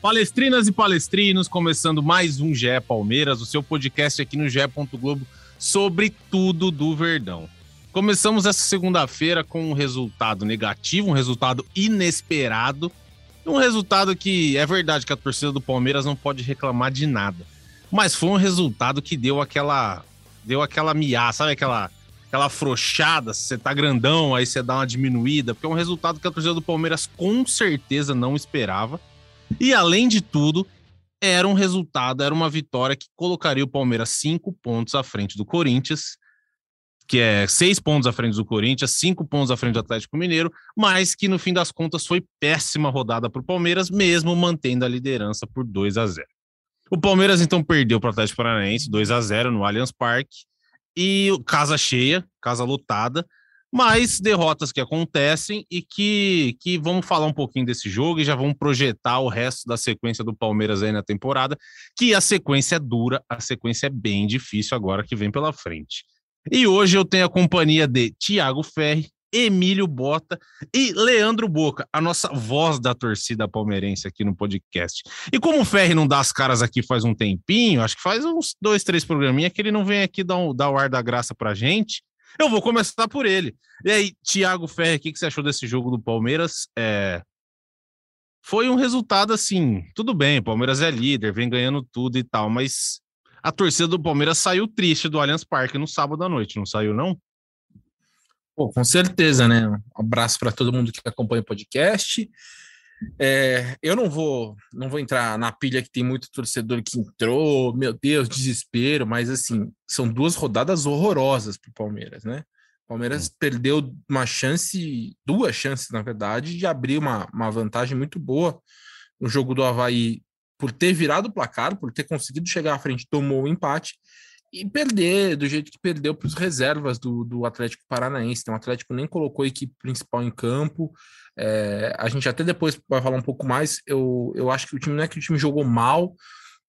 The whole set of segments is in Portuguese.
Palestrinas e palestrinos, começando mais um GE Palmeiras, o seu podcast aqui no GE. Globo sobre tudo do Verdão. Começamos essa segunda-feira com um resultado negativo, um resultado inesperado, um resultado que é verdade que a torcida do Palmeiras não pode reclamar de nada, mas foi um resultado que deu aquela deu aquela miá, sabe aquela aquela afrouxada, você tá grandão, aí você dá uma diminuída, porque é um resultado que a torcida do Palmeiras com certeza não esperava. E além de tudo, era um resultado, era uma vitória que colocaria o Palmeiras cinco pontos à frente do Corinthians, que é seis pontos à frente do Corinthians, cinco pontos à frente do Atlético Mineiro, mas que no fim das contas foi péssima rodada para o Palmeiras, mesmo mantendo a liderança por 2 a 0. O Palmeiras então perdeu para o Atlético Paranaense 2 a 0 no Allianz Parque e casa cheia, casa lotada, mas derrotas que acontecem e que, que vamos falar um pouquinho desse jogo e já vamos projetar o resto da sequência do Palmeiras aí na temporada, que a sequência é dura, a sequência é bem difícil agora que vem pela frente. E hoje eu tenho a companhia de Tiago Ferri, Emílio Bota e Leandro Boca, a nossa voz da torcida palmeirense aqui no podcast. E como o Ferri não dá as caras aqui faz um tempinho, acho que faz uns dois, três programinha que ele não vem aqui dar, um, dar o ar da graça pra gente, eu vou começar por ele. E aí, Tiago Ferri, o que, que você achou desse jogo do Palmeiras? É... Foi um resultado assim, tudo bem, o Palmeiras é líder, vem ganhando tudo e tal, mas a torcida do Palmeiras saiu triste do Allianz Parque no sábado à noite, não saiu, não? Pô, com certeza, né? Um abraço para todo mundo que acompanha o podcast. É, eu não vou, não vou entrar na pilha que tem muito torcedor que entrou, meu Deus, desespero, mas assim, são duas rodadas horrorosas para o Palmeiras, né? O Palmeiras perdeu uma chance, duas chances, na verdade, de abrir uma, uma vantagem muito boa. No jogo do Havaí por ter virado o placar, por ter conseguido chegar à frente, tomou o um empate e perder do jeito que perdeu para os reservas do, do Atlético Paranaense. Então, o Atlético nem colocou a equipe principal em campo. É, a gente até depois vai falar um pouco mais. Eu, eu acho que o time não é que o time jogou mal,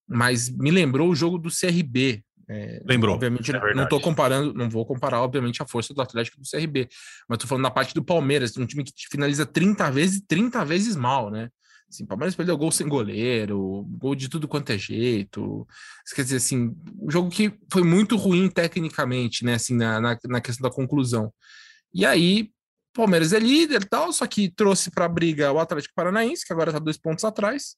mas me lembrou o jogo do CRB. É, Lembrou. Obviamente, é não estou comparando, não vou comparar, obviamente, a força do Atlético do CRB, mas estou falando da parte do Palmeiras, um time que finaliza 30 vezes 30 vezes mal, né? Assim, Palmeiras perdeu gol sem goleiro, gol de tudo quanto é jeito. Quer dizer, assim, um jogo que foi muito ruim tecnicamente, né? Assim, na, na, na questão da conclusão. E aí, Palmeiras é líder tal, só que trouxe para a briga o Atlético Paranaense, que agora está dois pontos atrás,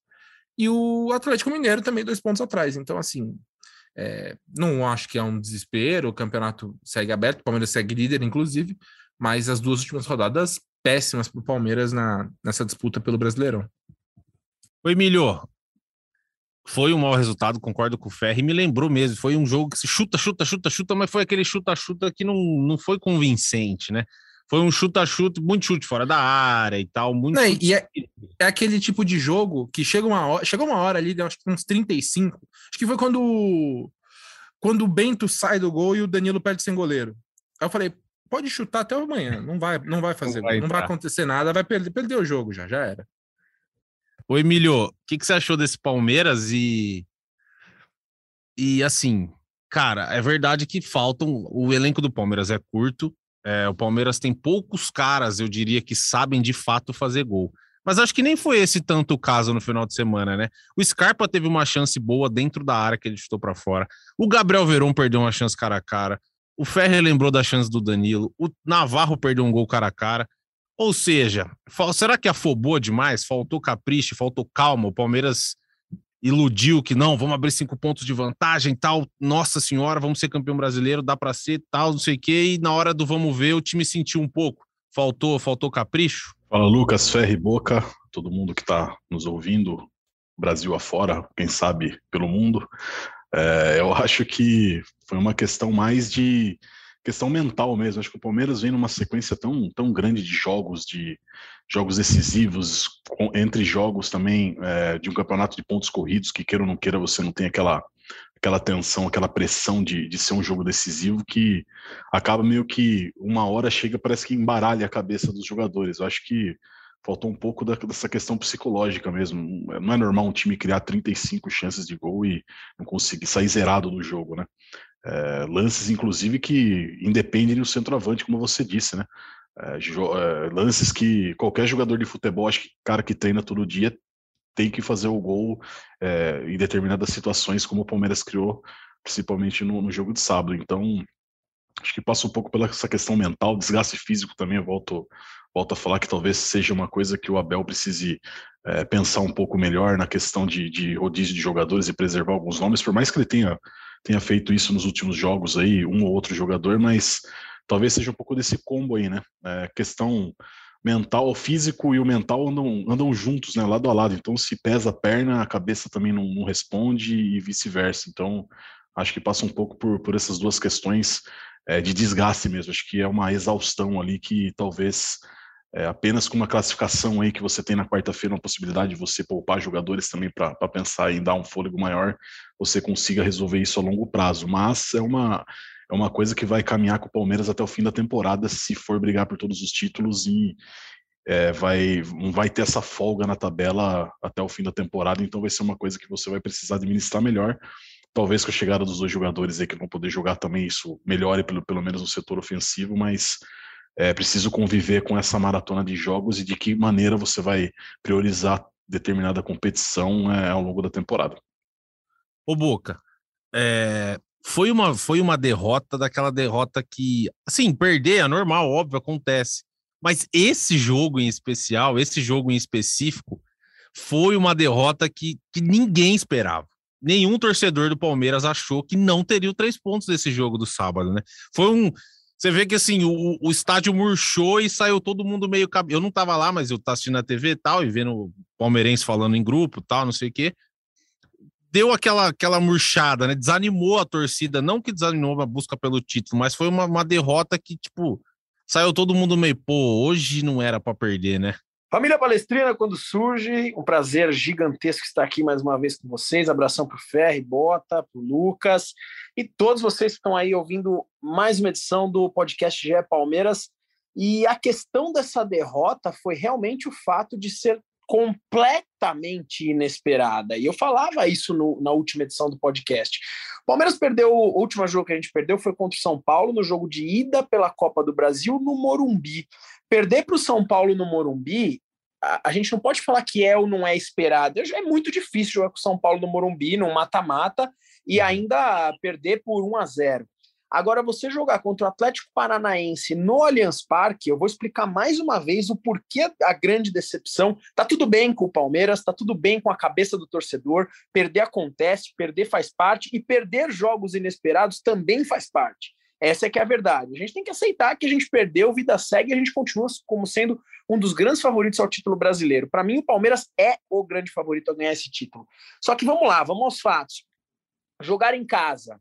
e o Atlético Mineiro também dois pontos atrás. Então, assim, é, não acho que é um desespero, o campeonato segue aberto, o Palmeiras segue líder, inclusive, mas as duas últimas rodadas péssimas para o Palmeiras na, nessa disputa pelo Brasileirão. O Emílio, foi um mau resultado, concordo com o Ferri, me lembrou mesmo, foi um jogo que se chuta, chuta, chuta, chuta, mas foi aquele chuta-chuta que não, não foi convincente, né? Foi um chuta-chuta, muito chute fora da área e tal, muito não, E é, é, aquele tipo de jogo que chega uma hora, chegou uma hora ali, acho que uns 35, acho que foi quando quando o Bento sai do gol e o Danilo perde sem goleiro. Aí eu falei, pode chutar até amanhã, não vai, não vai fazer, não vai, não vai acontecer nada, vai perder, perder o jogo já, já era. Ô, Emílio, o que, que você achou desse Palmeiras? E, e assim, cara, é verdade que faltam. O elenco do Palmeiras é curto. É, o Palmeiras tem poucos caras, eu diria, que sabem de fato fazer gol. Mas acho que nem foi esse tanto o caso no final de semana, né? O Scarpa teve uma chance boa dentro da área que ele chutou para fora. O Gabriel Veron perdeu uma chance cara a cara. O Ferrer lembrou da chance do Danilo. O Navarro perdeu um gol cara a cara. Ou seja, será que afobou demais? Faltou capricho, faltou calma. O Palmeiras iludiu que não, vamos abrir cinco pontos de vantagem, tal. Nossa senhora, vamos ser campeão brasileiro, dá para ser, tal, não sei o quê. E na hora do vamos ver, o time sentiu um pouco. Faltou, faltou capricho. Fala Lucas, Ferre Boca, todo mundo que está nos ouvindo, Brasil afora, quem sabe pelo mundo. É, eu acho que foi uma questão mais de questão mental mesmo. Acho que o Palmeiras vem numa sequência tão, tão grande de jogos, de jogos decisivos, com, entre jogos também é, de um campeonato de pontos corridos, que queira ou não queira, você não tem aquela, aquela tensão, aquela pressão de, de ser um jogo decisivo que acaba meio que uma hora chega, parece que embaralha a cabeça dos jogadores. Eu acho que faltou um pouco da, dessa questão psicológica mesmo. Não é normal um time criar 35 chances de gol e não conseguir sair zerado do jogo, né? É, lances, inclusive, que independem do centroavante, como você disse, né? É, lances que qualquer jogador de futebol, acho que cara que treina todo dia, tem que fazer o gol é, em determinadas situações, como o Palmeiras criou, principalmente no, no, jogo de sábado. Então, acho que passa um pouco pela essa questão mental, desgaste físico também. Eu volto, volto a falar que talvez seja uma coisa que o Abel precise pensar um pouco melhor na questão de, de rodízio de jogadores e preservar alguns nomes, por mais que ele tenha tenha feito isso nos últimos jogos aí, um ou outro jogador, mas talvez seja um pouco desse combo aí, né? É, questão mental, físico e o mental andam, andam juntos, né, lado a lado. Então, se pesa a perna, a cabeça também não, não responde e vice-versa. Então, acho que passa um pouco por, por essas duas questões é, de desgaste mesmo. Acho que é uma exaustão ali que talvez é, apenas com uma classificação aí que você tem na quarta-feira, uma possibilidade de você poupar jogadores também para pensar em dar um fôlego maior, você consiga resolver isso a longo prazo. Mas é uma, é uma coisa que vai caminhar com o Palmeiras até o fim da temporada, se for brigar por todos os títulos e é, vai, vai ter essa folga na tabela até o fim da temporada, então vai ser uma coisa que você vai precisar administrar melhor. Talvez com a chegada dos dois jogadores aí que vão poder jogar também isso melhore pelo, pelo menos no setor ofensivo, mas é preciso conviver com essa maratona de jogos e de que maneira você vai priorizar determinada competição é, ao longo da temporada. Ô Boca, é, foi, uma, foi uma derrota daquela derrota que, assim, perder é normal, óbvio, acontece. Mas esse jogo em especial, esse jogo em específico, foi uma derrota que, que ninguém esperava. Nenhum torcedor do Palmeiras achou que não teria os três pontos desse jogo do sábado, né? Foi um, você vê que assim, o, o estádio murchou e saiu todo mundo meio. Eu não tava lá, mas eu tava assistindo na TV e tal, e vendo o palmeirense falando em grupo tal, não sei o quê. Deu aquela, aquela murchada, né? Desanimou a torcida. Não que desanimou a busca pelo título, mas foi uma, uma derrota que, tipo, saiu todo mundo meio, pô, hoje não era para perder, né? Família Palestrina, quando surge, um prazer gigantesco estar aqui mais uma vez com vocês. Abração para o Ferri, Bota, para Lucas e todos vocês que estão aí ouvindo mais uma edição do podcast GE Palmeiras. E a questão dessa derrota foi realmente o fato de ser completamente inesperada. E eu falava isso no, na última edição do podcast. Palmeiras perdeu, o último jogo que a gente perdeu foi contra o São Paulo, no jogo de ida pela Copa do Brasil, no Morumbi. Perder para o São Paulo no Morumbi, a, a, gente não pode falar que é ou não é esperado. É muito difícil jogar com o São Paulo no Morumbi, num mata-mata, e ainda perder por 1 a 0. Agora, você jogar contra o Atlético Paranaense no Allianz Parque, eu vou explicar mais uma vez o porquê a grande decepção. Tá tudo bem com o Palmeiras, tá tudo bem com a cabeça do torcedor. Perder acontece, perder faz parte e perder jogos inesperados também faz parte. Essa é que é a verdade. A gente tem que aceitar que a gente perdeu, vida segue e a gente continua como sendo um dos grandes favoritos ao título brasileiro. Para mim, o Palmeiras é o grande favorito a ganhar esse título. Só que vamos lá, vamos aos fatos. Jogar em casa,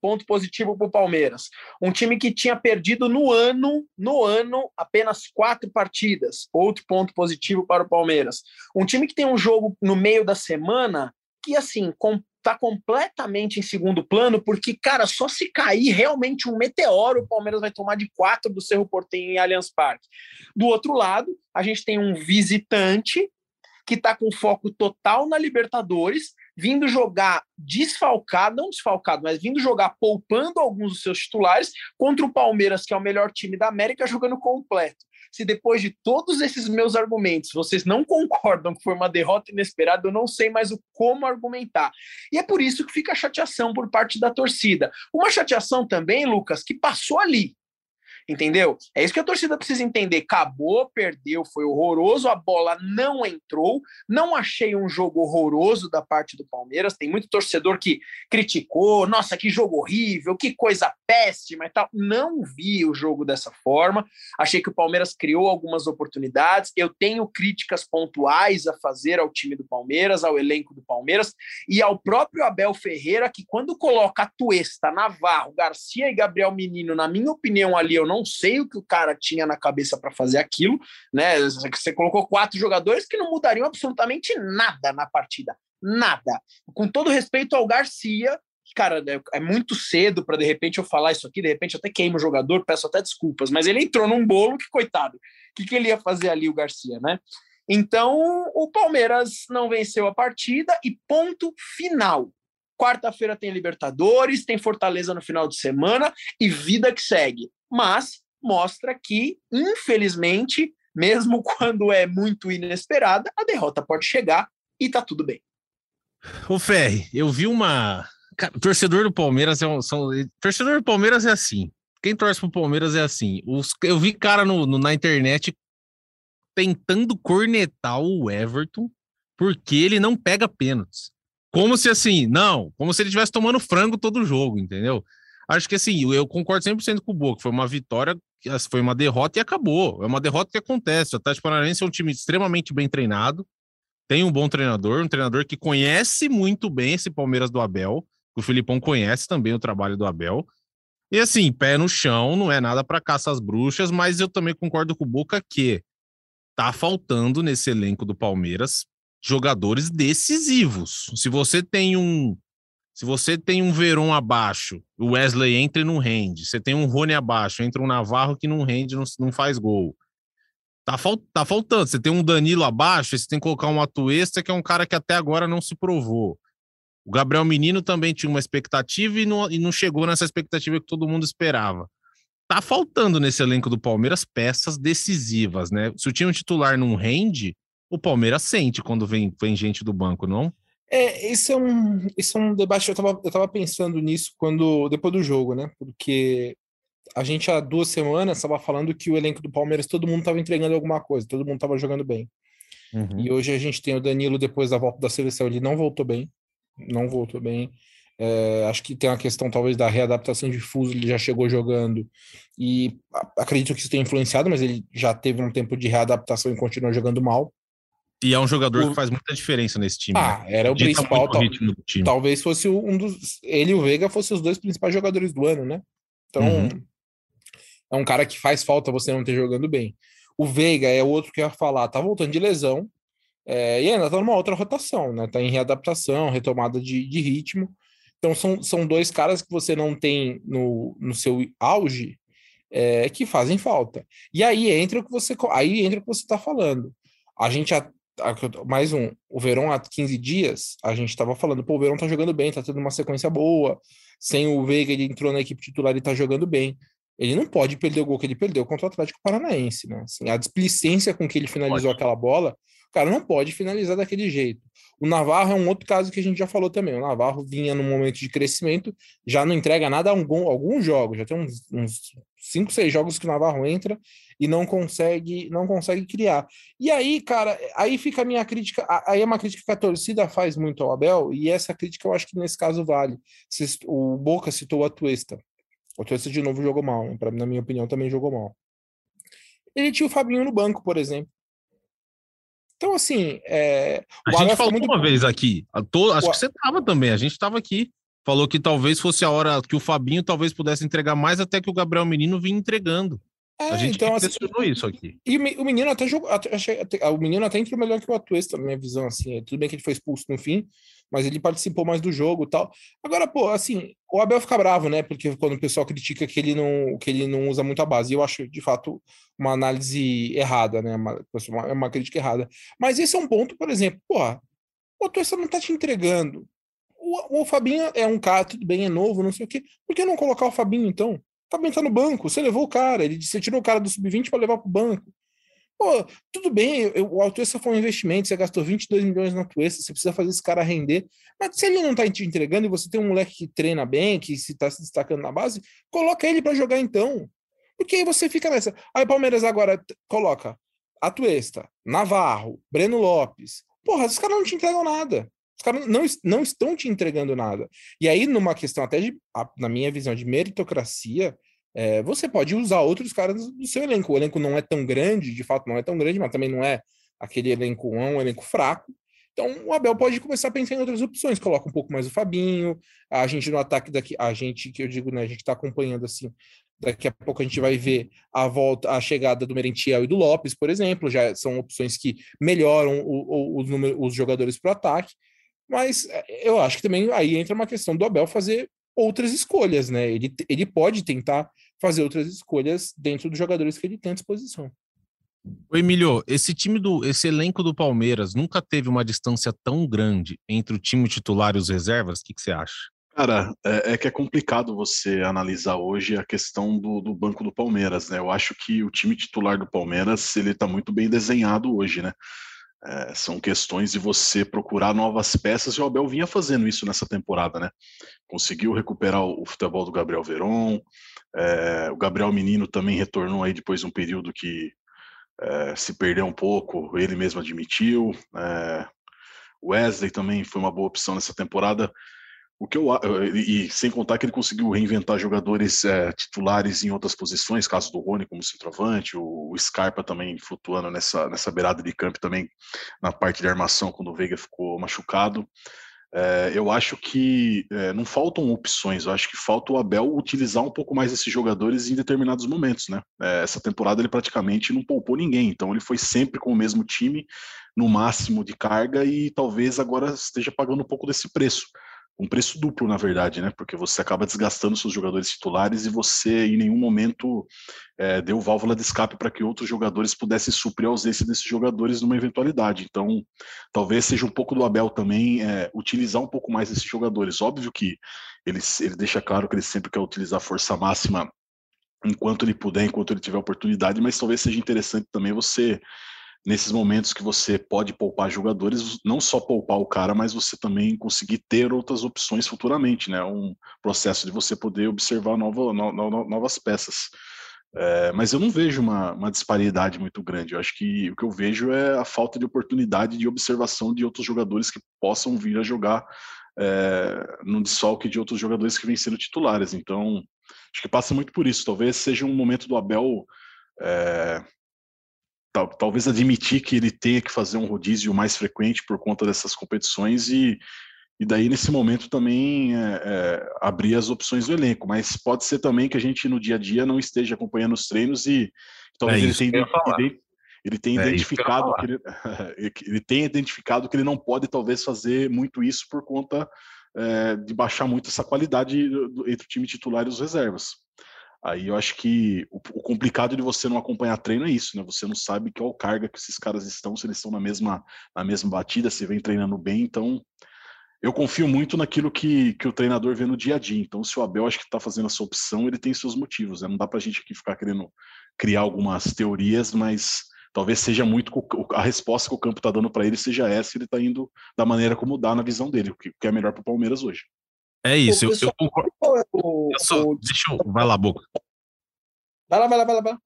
ponto positivo para o Palmeiras. Um time que tinha perdido no ano, no ano, apenas quatro partidas. Outro ponto positivo para o Palmeiras. Um time que tem um jogo no meio da semana que, assim, está completamente em segundo plano, porque, cara, só se cair realmente um meteoro, o Palmeiras vai tomar de quatro do Cerro Portenho em Allianz Parque. Do outro lado, a gente tem um visitante que está com foco total na Libertadores, vindo jogar desfalcado, não desfalcado, mas vindo jogar poupando alguns dos seus titulares contra o Palmeiras, que é o melhor time da América, jogando completo. Se depois de todos esses meus argumentos vocês não concordam que foi uma derrota inesperada, eu não sei mais o como argumentar. E é por isso que fica a chateação por parte da torcida. Uma chateação também, Lucas, que passou ali. Entendeu? É isso que a torcida precisa entender. Acabou, perdeu, foi horroroso, a bola não entrou. Não achei um jogo horroroso da parte do Palmeiras. Tem muito torcedor que criticou, nossa, que jogo horrível, que coisa péssima e tal. Não vi o jogo dessa forma. Achei que o Palmeiras criou algumas oportunidades. Eu tenho críticas pontuais a fazer ao time do Palmeiras, ao elenco do Palmeiras e ao próprio Abel Ferreira, que quando coloca Tuesta, Navarro, Garcia e Gabriel Menino, na minha opinião, ali eu não sei o que o cara tinha na cabeça para fazer aquilo, né? Você colocou quatro jogadores que não mudariam absolutamente nada na partida. Nada. Com todo respeito ao Garcia, cara, é, é muito cedo para de repente eu falar isso aqui, de repente eu até queimo o jogador, peço até desculpas, mas ele entrou num bolo que, coitado, o que, que ele ia fazer ali, o Garcia, né? Então, o Palmeiras não venceu a partida e ponto final. Quarta-feira tem Libertadores, tem Fortaleza no final de semana e vida que segue. Mas mostra que, infelizmente, mesmo quando é muito inesperada, a derrota pode chegar e tá tudo bem. O Ferri, eu vi uma. Torcedor do Palmeiras é um. São... Torcedor do Palmeiras é assim. Quem torce pro Palmeiras é assim. Os... Eu vi cara no, no, na internet tentando cornetar o Everton porque ele não pega pênaltis. Como se assim, não, como se ele estivesse tomando frango todo jogo, entendeu? Acho que assim, eu concordo 100% com o Boca, foi uma vitória, foi uma derrota e acabou. É uma derrota que acontece. O Atlético Paranaense é um time extremamente bem treinado, tem um bom treinador, um treinador que conhece muito bem esse Palmeiras do Abel, o Filipão conhece também o trabalho do Abel. E assim, pé no chão, não é nada para caça às bruxas, mas eu também concordo com o Boca que tá faltando nesse elenco do Palmeiras jogadores decisivos. Se você tem um se você tem um Veron abaixo, o Wesley entra e não rende. Você tem um Rony abaixo, entra um Navarro que não rende, não, não faz gol. Tá, fal, tá faltando. Você tem um Danilo abaixo, você tem que colocar um Atuesta, que é um cara que até agora não se provou. O Gabriel Menino também tinha uma expectativa e não, e não chegou nessa expectativa que todo mundo esperava tá faltando nesse elenco do Palmeiras peças decisivas, né? Se o time titular não rende, o Palmeiras sente quando vem, vem gente do banco, não? É, esse é um, esse é um debate. Eu tava, eu tava pensando nisso quando depois do jogo, né? Porque a gente há duas semanas estava falando que o elenco do Palmeiras todo mundo estava entregando alguma coisa, todo mundo estava jogando bem. Uhum. E hoje a gente tem o Danilo depois da volta da seleção, ele não voltou bem, não voltou bem. É, acho que tem uma questão talvez da readaptação de fuso, ele já chegou jogando e acredito que isso tenha influenciado, mas ele já teve um tempo de readaptação e continua jogando mal. E é um jogador o... que faz muita diferença nesse time. Ah, né? era o principal. Tal... Talvez fosse um dos. Ele e o Veiga fossem os dois principais jogadores do ano, né? Então, uhum. é um cara que faz falta você não ter jogando bem. O Veiga é o outro que eu ia falar, tá voltando de lesão. É, e ainda tá numa outra rotação, né? Tá em readaptação, retomada de, de ritmo. Então são, são dois caras que você não tem no, no seu auge é, que fazem falta. E aí entra o que você aí entra o que você está falando. A gente a, mais um, o Verão há 15 dias, a gente estava falando, pô, o Verão tá jogando bem, tá tendo uma sequência boa. Sem o Veiga, ele entrou na equipe titular e tá jogando bem. Ele não pode perder o gol que ele perdeu contra o Atlético Paranaense, né? Assim, a displicência com que ele finalizou pode. aquela bola, o cara não pode finalizar daquele jeito. O Navarro é um outro caso que a gente já falou também. O Navarro vinha num momento de crescimento, já não entrega nada a algum, alguns jogos, já tem uns, uns cinco, seis jogos que o Navarro entra e não consegue, não consegue criar. E aí, cara, aí fica a minha crítica, aí é uma crítica que a torcida faz muito ao Abel, e essa crítica eu acho que nesse caso vale. O Boca citou o Atuesta. O Atuesta de novo jogou mal, né? na minha opinião também jogou mal. Ele tinha o Fabinho no banco, por exemplo. Então, assim. É, a gente falou muito... uma vez aqui. Tô, acho o... que você estava também. A gente estava aqui. Falou que talvez fosse a hora que o Fabinho talvez pudesse entregar mais até que o Gabriel Menino vinha entregando. É, a gente então, assim, isso aqui. E o menino até jogou. Até, até, o menino até entrou melhor que o Atuesta, na minha visão. Assim. Tudo bem que ele foi expulso no fim, mas ele participou mais do jogo tal. Agora, pô, assim, o Abel fica bravo, né? Porque quando o pessoal critica que ele não, que ele não usa muito a base, eu acho de fato uma análise errada, né? Uma, uma, uma crítica errada. Mas esse é um ponto, por exemplo, pô, o Atuesta não tá te entregando. O, o Fabinho é um cara, tudo bem, é novo, não sei o quê. Por que não colocar o Fabinho então? O Fabinho tá no banco, você levou o cara, ele, você tirou o cara do sub-20 para levar pro banco. Pô, tudo bem, eu, o Altuessa foi um investimento, você gastou 22 milhões na Altuessa, você precisa fazer esse cara render. Mas se ele não tá te entregando e você tem um moleque que treina bem, que se tá se destacando na base, coloca ele para jogar então. Porque aí você fica nessa. Aí o Palmeiras agora coloca Atuesta, Navarro, Breno Lopes. Porra, esses caras não te entregam nada. Os caras não, não estão te entregando nada. E aí, numa questão até de, na minha visão, de meritocracia, é, você pode usar outros caras do seu elenco. O elenco não é tão grande, de fato não é tão grande, mas também não é aquele elenco, é um elenco fraco. Então o Abel pode começar a pensar em outras opções, coloca um pouco mais o Fabinho, a gente no ataque daqui, a gente que eu digo, né, a gente está acompanhando assim, daqui a pouco a gente vai ver a volta, a chegada do Merentiel e do Lopes, por exemplo, já são opções que melhoram o, o, os, números, os jogadores para o ataque, mas é, eu acho que também aí entra uma questão do Abel fazer outras escolhas, né? Ele, ele pode tentar fazer outras escolhas dentro dos jogadores que ele tem à disposição. O Emílio, esse time do, esse elenco do Palmeiras nunca teve uma distância tão grande entre o time titular e os reservas? O que, que você acha? Cara, é, é, que é complicado você analisar hoje a questão do, do, banco do Palmeiras, né? Eu acho que o time titular do Palmeiras ele está muito bem desenhado hoje, né? É, são questões de você procurar novas peças e o Abel vinha fazendo isso nessa temporada, né? Conseguiu recuperar o, futebol do Gabriel Veron, é, o Gabriel Menino também retornou aí depois de um período que é, se perdeu um pouco, ele mesmo admitiu. É, Wesley também foi uma boa opção nessa temporada. O que eu e sem contar que ele conseguiu reinventar jogadores é, titulares em outras posições, caso do Rony como centroavante, o, Scarpa também flutuando nessa, nessa beirada de campo também na parte de armação quando o Veiga ficou machucado. É, eu acho que é, não faltam opções, eu acho que falta o Abel utilizar um pouco mais esses jogadores em determinados momentos, né? É, essa temporada ele praticamente não poupou ninguém, então ele foi sempre com o mesmo time, no máximo de carga, e talvez agora esteja pagando um pouco desse preço um preço duplo, na verdade, né? Porque você acaba desgastando seus jogadores titulares e você, em nenhum momento, é, deu válvula de escape para que outros jogadores pudessem suprir a ausência desses jogadores numa eventualidade. Então, talvez seja um pouco do Abel também é, utilizar um pouco mais esses jogadores. Óbvio que ele, ele deixa claro que ele sempre quer utilizar força máxima enquanto ele puder, enquanto ele tiver oportunidade, mas talvez seja interessante também você nesses momentos que você pode poupar jogadores, não só poupar o cara, mas você também conseguir ter outras opções futuramente, né? Um processo de você poder observar nova, no, no, novas peças. É, mas eu não vejo uma, uma, disparidade muito grande. Eu acho que o que eu vejo é a falta de oportunidade de observação de outros jogadores que possam vir a jogar é, no desfalque de outros jogadores que vêm sendo titulares. Então, acho que passa muito por isso. Talvez seja um momento do Abel é, tal, talvez admitir que ele tenha que fazer um rodízio mais frequente por conta dessas competições e, e daí nesse momento também é, é, abrir as opções do elenco, mas pode ser também que a gente no dia a dia não esteja acompanhando os treinos e talvez é ele tenha, ele, tenha é identificado que, ele, ele tenha identificado que ele não pode talvez fazer muito isso por conta é, de baixar muito essa qualidade do, entre o time titular e os reservas. Aí eu acho que o, o, complicado de você não acompanhar treino é isso, né? Você não sabe qual carga que esses caras estão, se eles estão na mesma, na mesma batida, se vem treinando bem. Então, eu confio muito naquilo que, que o treinador vê no dia a dia. Então, se o Abel acho que está fazendo essa opção, ele tem seus motivos. Né? Não dá para a gente aqui ficar querendo criar algumas teorias, mas talvez seja muito a resposta que o campo está dando para ele seja essa. Ele está indo da maneira como dá na visão dele, o que é melhor para o Palmeiras hoje. É isso, eu, eu concordo. Eu sou. Deixa eu. Vai lá, Boca. Vai lá, vai lá, vai lá, vai lá.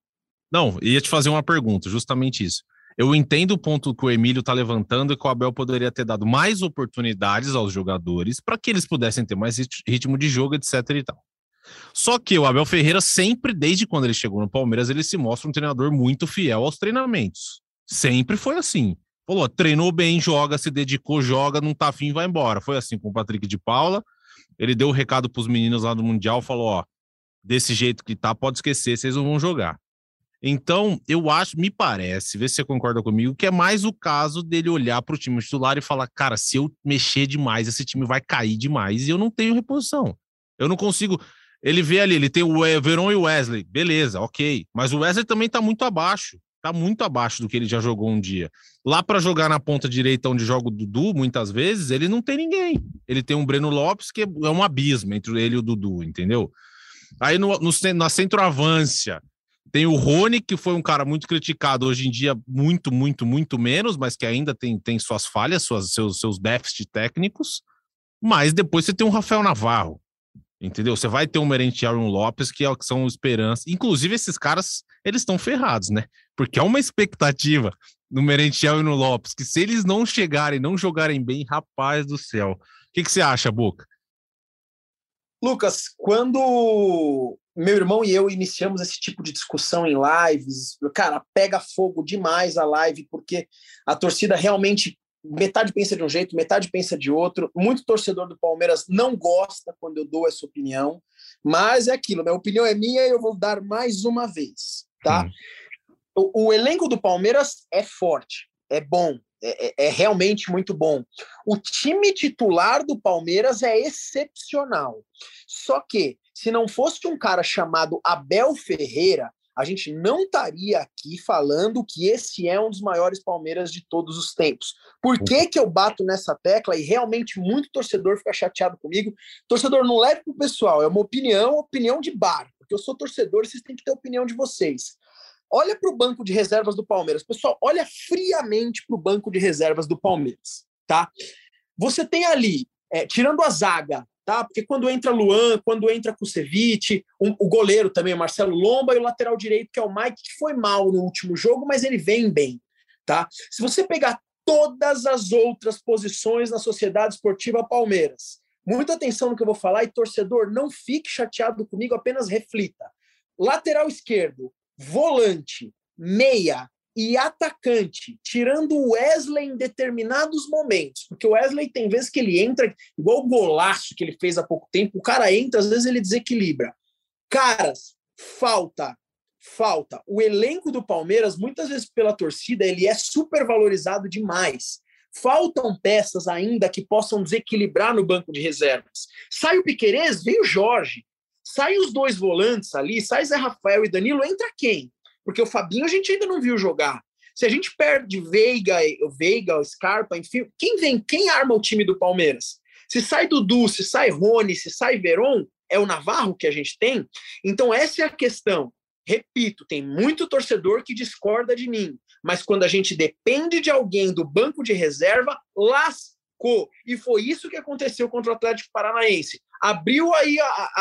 Não, ia te fazer uma pergunta, justamente isso. Eu entendo o ponto que o Emílio está levantando e que o Abel poderia ter dado mais oportunidades aos jogadores para que eles pudessem ter mais ritmo de jogo, etc. e tal. Só que o Abel Ferreira sempre, desde quando ele chegou no Palmeiras, ele se mostra um treinador muito fiel aos treinamentos. Sempre foi assim. Falou, treinou bem, joga, se dedicou, joga, não tá afim, vai embora. Foi assim com o Patrick de Paula, ele deu o um recado para os meninos lá do Mundial, falou: ó, desse jeito que tá, pode esquecer, vocês não vão jogar. Então, eu acho, me parece, vê se você concorda comigo, que é mais o caso dele olhar para o time titular e falar: cara, se eu mexer demais, esse time vai cair demais e eu não tenho reposição. Eu não consigo. Ele vê ali, ele tem o Veron e o Wesley, beleza, ok. Mas o Wesley também tá muito abaixo tá muito abaixo do que ele já jogou um dia. Lá para jogar na ponta direita, onde joga o Dudu, muitas vezes, ele não tem ninguém. Ele tem um Breno Lopes, que é um abismo entre ele e o Dudu, entendeu? Aí no, no, na centroavância, tem o Rony, que foi um cara muito criticado hoje em dia, muito, muito, muito menos, mas que ainda tem, tem suas falhas, suas, seus, seus déficits técnicos. Mas depois você tem o Rafael Navarro. Entendeu? Você vai ter um Merentiel e um Lopes que, é, que são esperança. Inclusive, esses caras, eles estão ferrados, né? Porque é uma expectativa no Merentiel e no Lopes que se eles não chegarem, não jogarem bem, rapaz do céu. O que, que você acha, Boca? Lucas, quando meu irmão e eu iniciamos esse tipo de discussão em lives, cara, pega fogo demais a live, porque a torcida realmente metade pensa de um jeito, metade pensa de outro. Muito torcedor do Palmeiras não gosta quando eu dou essa opinião, mas é aquilo, minha opinião é minha e eu vou dar mais uma vez, tá? Hum. O, o, elenco do Palmeiras é forte, é bom, é, é, é realmente muito bom. O time titular do Palmeiras é excepcional. Só que, se não fosse um cara chamado Abel Ferreira, a gente não estaria aqui falando que esse é um dos maiores Palmeiras de todos os tempos. Por que, que eu bato nessa tecla e realmente muito torcedor fica chateado comigo? Torcedor, não leve para o pessoal, é uma opinião, opinião de bar, porque eu sou torcedor, vocês têm que ter opinião de vocês. Olha para o banco de reservas do Palmeiras. Pessoal, olha friamente para o banco de reservas do Palmeiras, tá? Você tem ali, é, tirando a zaga, tá? Porque quando entra Luan, quando entra Kusevich, um, o goleiro também, Marcelo Lomba, e o lateral direito, que é o Mike, que foi mal no último jogo, mas ele vem bem, tá? Se você pegar todas as outras posições na Sociedade Esportiva Palmeiras, muita atenção no que eu vou falar, e torcedor, não fique chateado comigo, apenas reflita. Lateral esquerdo, volante, meia, e atacante, tirando o Wesley em determinados momentos, porque o Wesley tem vezes que ele entra, igual o golaço que ele fez há pouco tempo, o cara entra, às vezes ele desequilibra. Caras, falta, falta. O elenco do Palmeiras, muitas vezes pela torcida, ele é super valorizado demais. Faltam peças ainda que possam desequilibrar no banco de reservas. Sai o Piquerez, vem o Jorge. Sai os dois volantes ali, sai Zé Rafael e Danilo, entra quem? porque o Fabinho a gente ainda não viu jogar. Se a gente perde Veiga, o Veiga, o Scarpa, enfim, quem vem, quem arma o time do Palmeiras? Se sai Dudu, se sai Rony, se sai Veron, é o Navarro que a gente tem? Então essa é a questão. Repito, tem muito torcedor que discorda de mim, mas quando a gente depende de alguém do banco de reserva, lascou. E foi isso que aconteceu contra o Atlético Paranaense abriu aí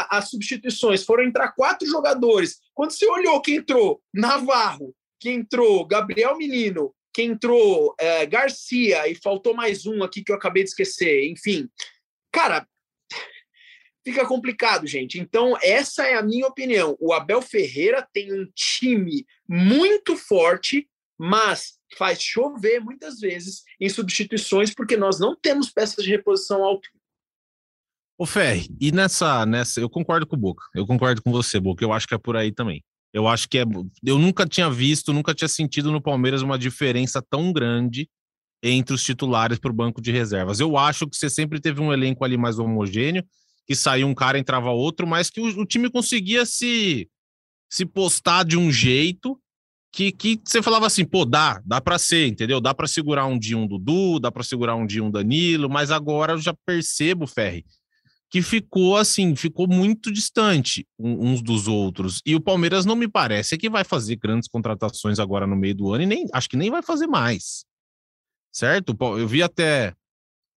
as substituições, foram entrar quatro jogadores. Quando você olhou que entrou Navarro, que entrou Gabriel Menino, que entrou é, Garcia e faltou mais um aqui que eu acabei de esquecer, enfim. Cara, fica complicado, gente. Então, essa é a minha opinião. O Abel Ferreira tem um time muito forte, mas faz chover muitas vezes em substituições, porque nós não temos peças de reposição à altura. Ô Ferri, e nessa, nessa, eu concordo com o Boca, eu concordo com você, Boca, eu acho que é por aí também. Eu acho que é, eu nunca tinha visto, nunca tinha sentido no Palmeiras uma diferença tão grande entre os titulares para o banco de reservas. Eu acho que você sempre teve um elenco ali mais homogêneo, que saiu um cara, entrava outro, mas que o, o time conseguia se, se postar de um jeito que, que você falava assim, pô, dá, dá para ser, entendeu? Dá para segurar um dia um Dudu, dá para segurar um dia um Danilo, mas agora eu já percebo, Ferri, que ficou assim, ficou muito distante uns dos outros. E o Palmeiras não me parece que vai fazer grandes contratações agora no meio do ano e nem acho que nem vai fazer mais. Certo? Eu vi até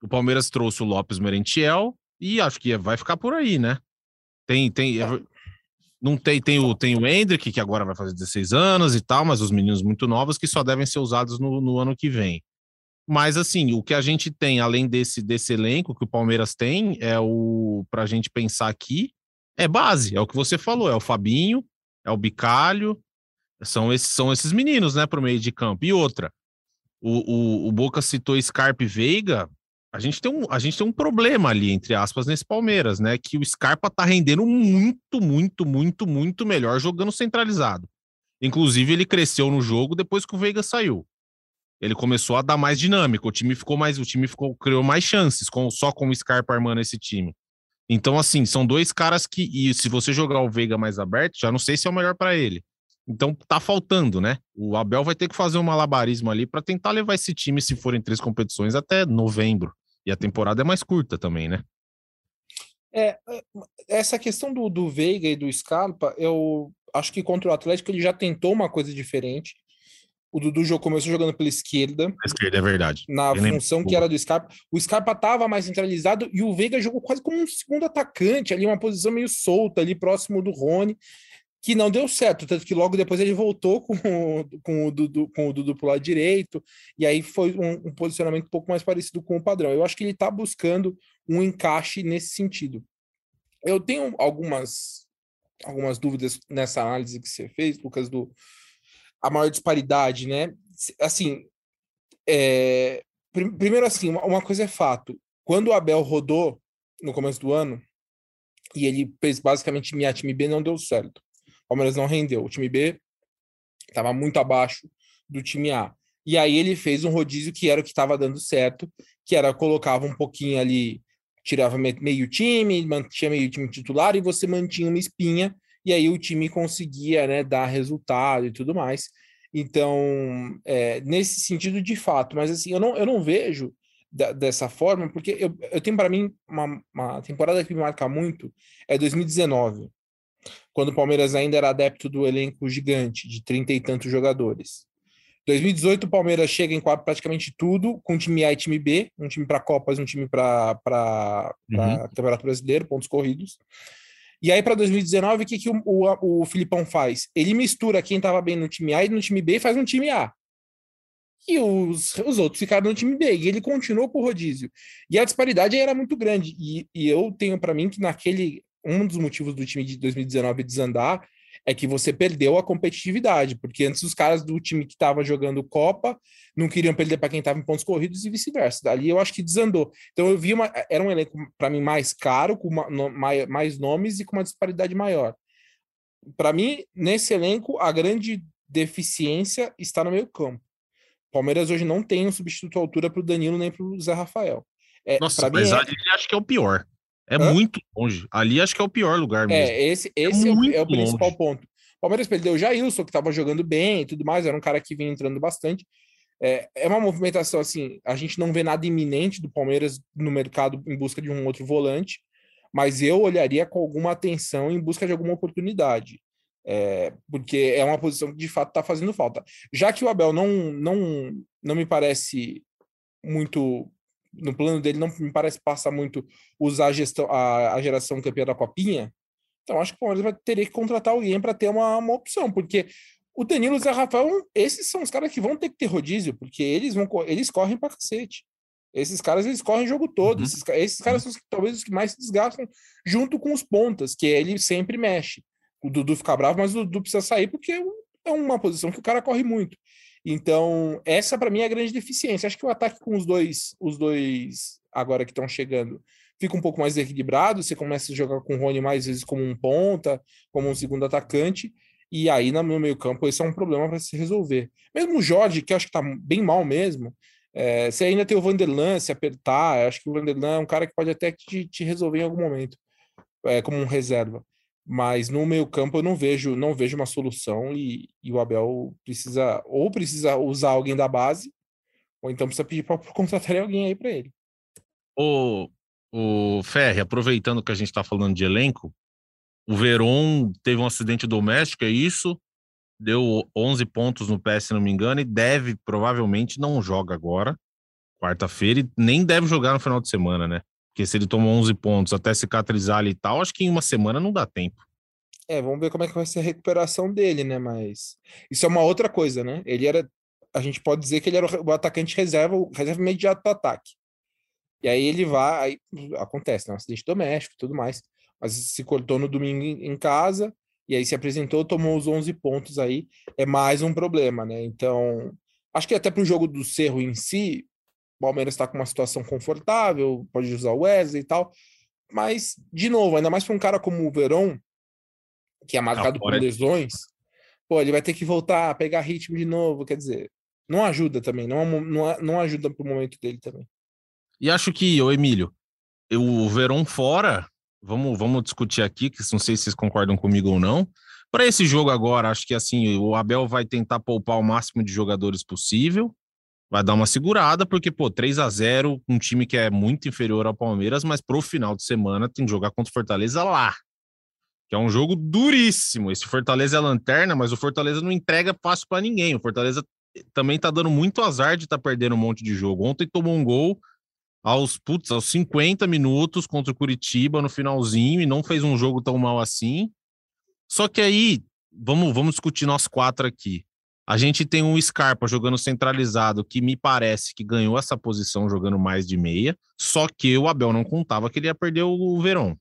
o Palmeiras trouxe o Lopes Merentiel e acho que vai ficar por aí, né? Tem tem não tem tem o tem o Hendrick que agora vai fazer 16 anos e tal, mas os meninos muito novos que só devem ser usados no, no ano que vem. Mas assim, o que a gente tem além desse desse elenco que o Palmeiras tem é o para a gente pensar aqui é base, é o que você falou, é o Fabinho, é o Bicalho, são esses são esses meninos, né, para o meio de campo. E outra, o, o, o Boca citou Scarpa e Veiga, a gente tem um a gente tem um problema ali entre aspas nesse Palmeiras, né, que o Scarpa tá rendendo muito, muito, muito, muito melhor jogando centralizado. Inclusive ele cresceu no jogo depois que o Veiga saiu ele começou a dar mais dinâmica, o time ficou mais, o time ficou, criou mais chances com só com o Scarpa armando esse time. Então, assim, são dois caras que, e se você jogar o Veiga mais aberto, já não sei se é o melhor para ele. Então, tá faltando, né? O Abel vai ter que fazer um malabarismo ali para tentar levar esse time, se forem três competições, até novembro. E a temporada é mais curta também, né? É, é essa questão do, do Veiga e do Scarpa, eu acho que contra o Atlético ele já tentou uma coisa diferente O Dudu começou jogando pela esquerda. Esquerda, é verdade. Na Eu função lembro. que era do Scarpa. O Scarpa estava mais centralizado e o Veiga jogou quase como um segundo atacante, ali, uma posição meio solta, ali próximo do Rony, que não deu certo. Tanto que logo depois ele voltou com o, com o, Dudu, com o Dudu pro lado direito, e aí foi um, um posicionamento um pouco mais parecido com o padrão. Eu acho que ele está buscando um encaixe nesse sentido. Eu tenho algumas, algumas dúvidas nessa análise que você fez, Lucas, do a maior disparidade, né? Assim, é, prim- primeiro assim, uma, coisa é fato. Quando o Abel rodou no começo do ano e ele fez basicamente time A, time B, não deu certo. O Palmeiras não rendeu. O time B estava muito abaixo do time A. E aí ele fez um rodízio que era o que estava dando certo, que era colocava um pouquinho ali, tirava me- meio time, mantinha meio time titular e você mantinha uma espinha e aí o time conseguia né, dar resultado e tudo mais. Então, é, nesse sentido, de fato, mas assim, eu não, eu não vejo da- dessa forma, porque eu, eu tenho para mim uma, uma temporada que me marca muito é 2019, quando o Palmeiras ainda era adepto do elenco gigante, de trinta e tantos jogadores. 2018, o Palmeiras chega em quadro praticamente tudo, com time A e time B, um time para Copas, um time para Uhum. Campeonato Brasileiro, pontos corridos. E aí, para 2019, o que, que o, o, o Filipão faz? Ele mistura quem estava bem no time A e no time B e faz um time A. E os, os outros ficaram no time B. E ele continuou com o rodízio. E a disparidade era muito grande. E, e eu tenho para mim que naquele. Um dos motivos do time de 2019 desandar é que você perdeu a competitividade, porque antes os caras do time que estava jogando Copa não queriam perder para quem estava em pontos corridos e vice-versa. Dali eu acho que desandou. Então eu vi uma era um elenco para mim mais caro, com uma, no, mais, mais nomes e com uma disparidade maior. Para mim, nesse elenco, a grande deficiência está no meio-campo. Palmeiras hoje não tem um substituto à altura para o Danilo nem para o Zé Rafael. É, Nossa, pra mim mas é- acho que é o pior. É Hã? muito longe. Ali acho que é o pior lugar mesmo. É, esse, esse é, o, muito é o principal longe. ponto. O Palmeiras perdeu o Jailson, que estava jogando bem e tudo mais, era um cara que vinha entrando bastante. É, é uma movimentação assim, a gente não vê nada iminente do Palmeiras no mercado em busca de um outro volante, mas eu olharia com alguma atenção em busca de alguma oportunidade. É, porque é uma posição que de fato está fazendo falta. Já que o Abel não, não, não me parece muito. No plano dele, não me parece passar muito usar a, gestão, a, a geração campeã da Copinha. Então, acho que o Palmeiras vai ter que contratar alguém para ter uma, uma opção, porque o Danilo e o Zé Rafael, esses são os caras que vão ter que ter rodízio, porque eles vão eles correm para cacete. Esses caras, eles correm o jogo todo. Uhum. Esses, esses caras são os, talvez os que mais se desgastam junto com os pontas, que ele sempre mexe. O Dudu fica bravo, mas o Dudu precisa sair porque é é uma posição que o cara corre muito. Então, essa para mim é a grande deficiência. Acho que o ataque com os dois, os dois agora que estão chegando, fica um pouco mais equilibrado. Você começa a jogar com o Rony mais vezes como um ponta, como um segundo atacante. E aí, no meio-campo, esse é um problema para se resolver. Mesmo o Jorge, que acho que tá bem mal mesmo, é, você ainda tem o Vanderlan se apertar. Acho que o Vanderlan é um cara que pode até te, te resolver em algum momento, é, como um reserva. Mas no meio-campo eu não vejo, não vejo uma solução e, e o Abel precisa ou precisa usar alguém da base, ou então precisa pedir para contratar alguém aí para ele. O, o Ferri, aproveitando que a gente está falando de elenco, o Veron teve um acidente doméstico, é isso? Deu 11 pontos no pé, se não me engano, e deve, provavelmente, não joga agora, quarta-feira, e nem deve jogar no final de semana, né? Porque se ele tomou 11 pontos até cicatrizar ali e tal, acho que em uma semana não dá tempo. É, vamos ver como é que vai ser a recuperação dele, né? Mas isso é uma outra coisa, né? Ele era, a gente pode dizer que ele era o, atacante reserva, o reserva imediato do ataque. E aí ele vai, aí acontece, né? Um acidente doméstico tudo mais. Mas se cortou no domingo em, em casa, e aí se apresentou, tomou os 11 pontos aí, é mais um problema, né? Então, acho que até para o jogo do Cerro em si, o Palmeiras está com uma situação confortável, pode usar o Wesley e tal, mas, de novo, ainda mais para um cara como o Verón, que é marcado por lesões, pô, ele vai ter que voltar a pegar ritmo de novo, quer dizer, não ajuda também, não, é não, é- não ajuda pro momento dele também. E acho que, ô Emílio, eu- o Verón fora, vamos, vamos discutir aqui, que não sei se vocês concordam comigo ou não. Para esse jogo agora, acho que assim, o Abel vai tentar poupar o máximo de jogadores possível, vai dar uma segurada, porque, pô, 3 a 0 um time que é muito inferior ao Palmeiras, mas pro final de semana tem que jogar contra o Fortaleza lá. Que é um jogo duríssimo. Esse Fortaleza é lanterna, mas o Fortaleza não entrega fácil para ninguém. O Fortaleza também tá dando muito azar de tá perdendo um monte de jogo. Ontem tomou um gol aos, putz, aos 50 minutos contra o Curitiba no finalzinho e não fez um jogo tão mal assim. Só que aí, vamos, vamos discutir nós quatro aqui. A gente tem um Scarpa jogando centralizado, que me parece que ganhou essa posição jogando mais de meia, só que o Abel não contava que ele ia perder o Verão.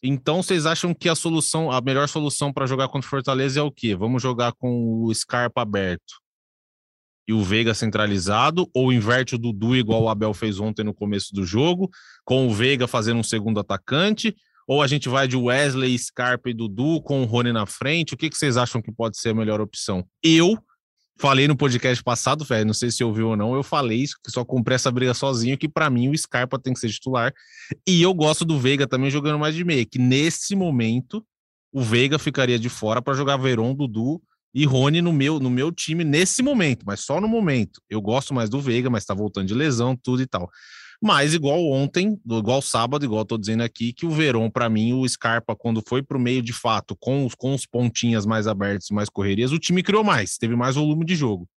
Então, vocês acham que a solução, a melhor solução para jogar contra o Fortaleza é o quê? Vamos jogar com o Scarpa aberto e o Veiga centralizado, ou inverte o Dudu igual o Abel fez ontem no começo do jogo, com o Veiga fazendo um segundo atacante, ou a gente vai de Wesley, Scarpa e Dudu com o Rony na frente? O que, que vocês acham que pode ser a melhor opção? Eu falei no podcast passado, velho, não sei se ouviu ou não, eu falei isso, que só comprei essa briga sozinho, que para mim o Scarpa tem que ser titular. E eu gosto do Veiga também jogando mais de meia, que nesse momento o Veiga ficaria de fora para jogar Veron, Dudu e Rony no meu, no meu time nesse momento, mas só no momento. Eu gosto mais do Veiga, mas tá voltando de lesão, tudo e tal. Mas igual ontem, igual sábado, igual estou dizendo aqui, que o Verón, para mim, o Scarpa, quando foi para o meio de fato, com os, com os pontinhas mais abertos mais correrias, o time criou mais, teve mais volume de jogo. O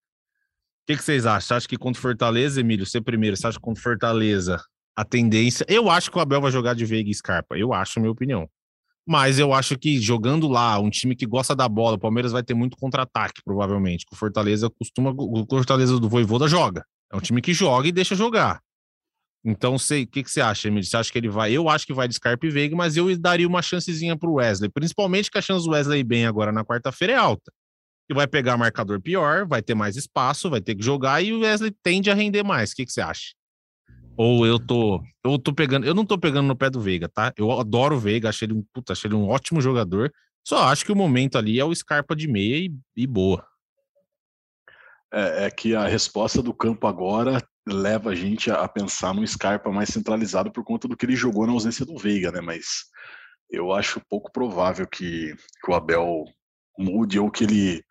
que, que vocês acham? Você acha que contra Fortaleza, Emílio, você primeiro, você acha que contra Fortaleza a tendência. Eu acho que o Abel vai jogar de Veiga e Scarpa, eu acho, minha opinião. Mas eu acho que jogando lá, um time que gosta da bola, o Palmeiras vai ter muito contra-ataque, provavelmente. O Fortaleza costuma. O Fortaleza do Voivoda joga. É um time que joga e deixa jogar. Então, o que, que você acha, Emílio? Você acha que ele vai? Eu acho que vai de Scarpa e Veiga, mas eu daria uma chancezinha para o Wesley, principalmente que a chance do Wesley bem agora na quarta-feira é alta. E vai pegar marcador pior, vai ter mais espaço, vai ter que jogar e o Wesley tende a render mais. O que, que você acha? Ou eu tô, eu tô pegando, eu não tô pegando no pé do Veiga, tá? Eu adoro o Veiga, achei ele um, puta, achei ele um ótimo jogador. Só acho que o momento ali é o Scarpa de meia e, e boa. É, é, que a resposta do campo agora leva a gente a, pensar no Scarpa mais centralizado por conta do que ele jogou na ausência do Veiga, né? Mas eu acho pouco provável que, que o Abel mude ou que ele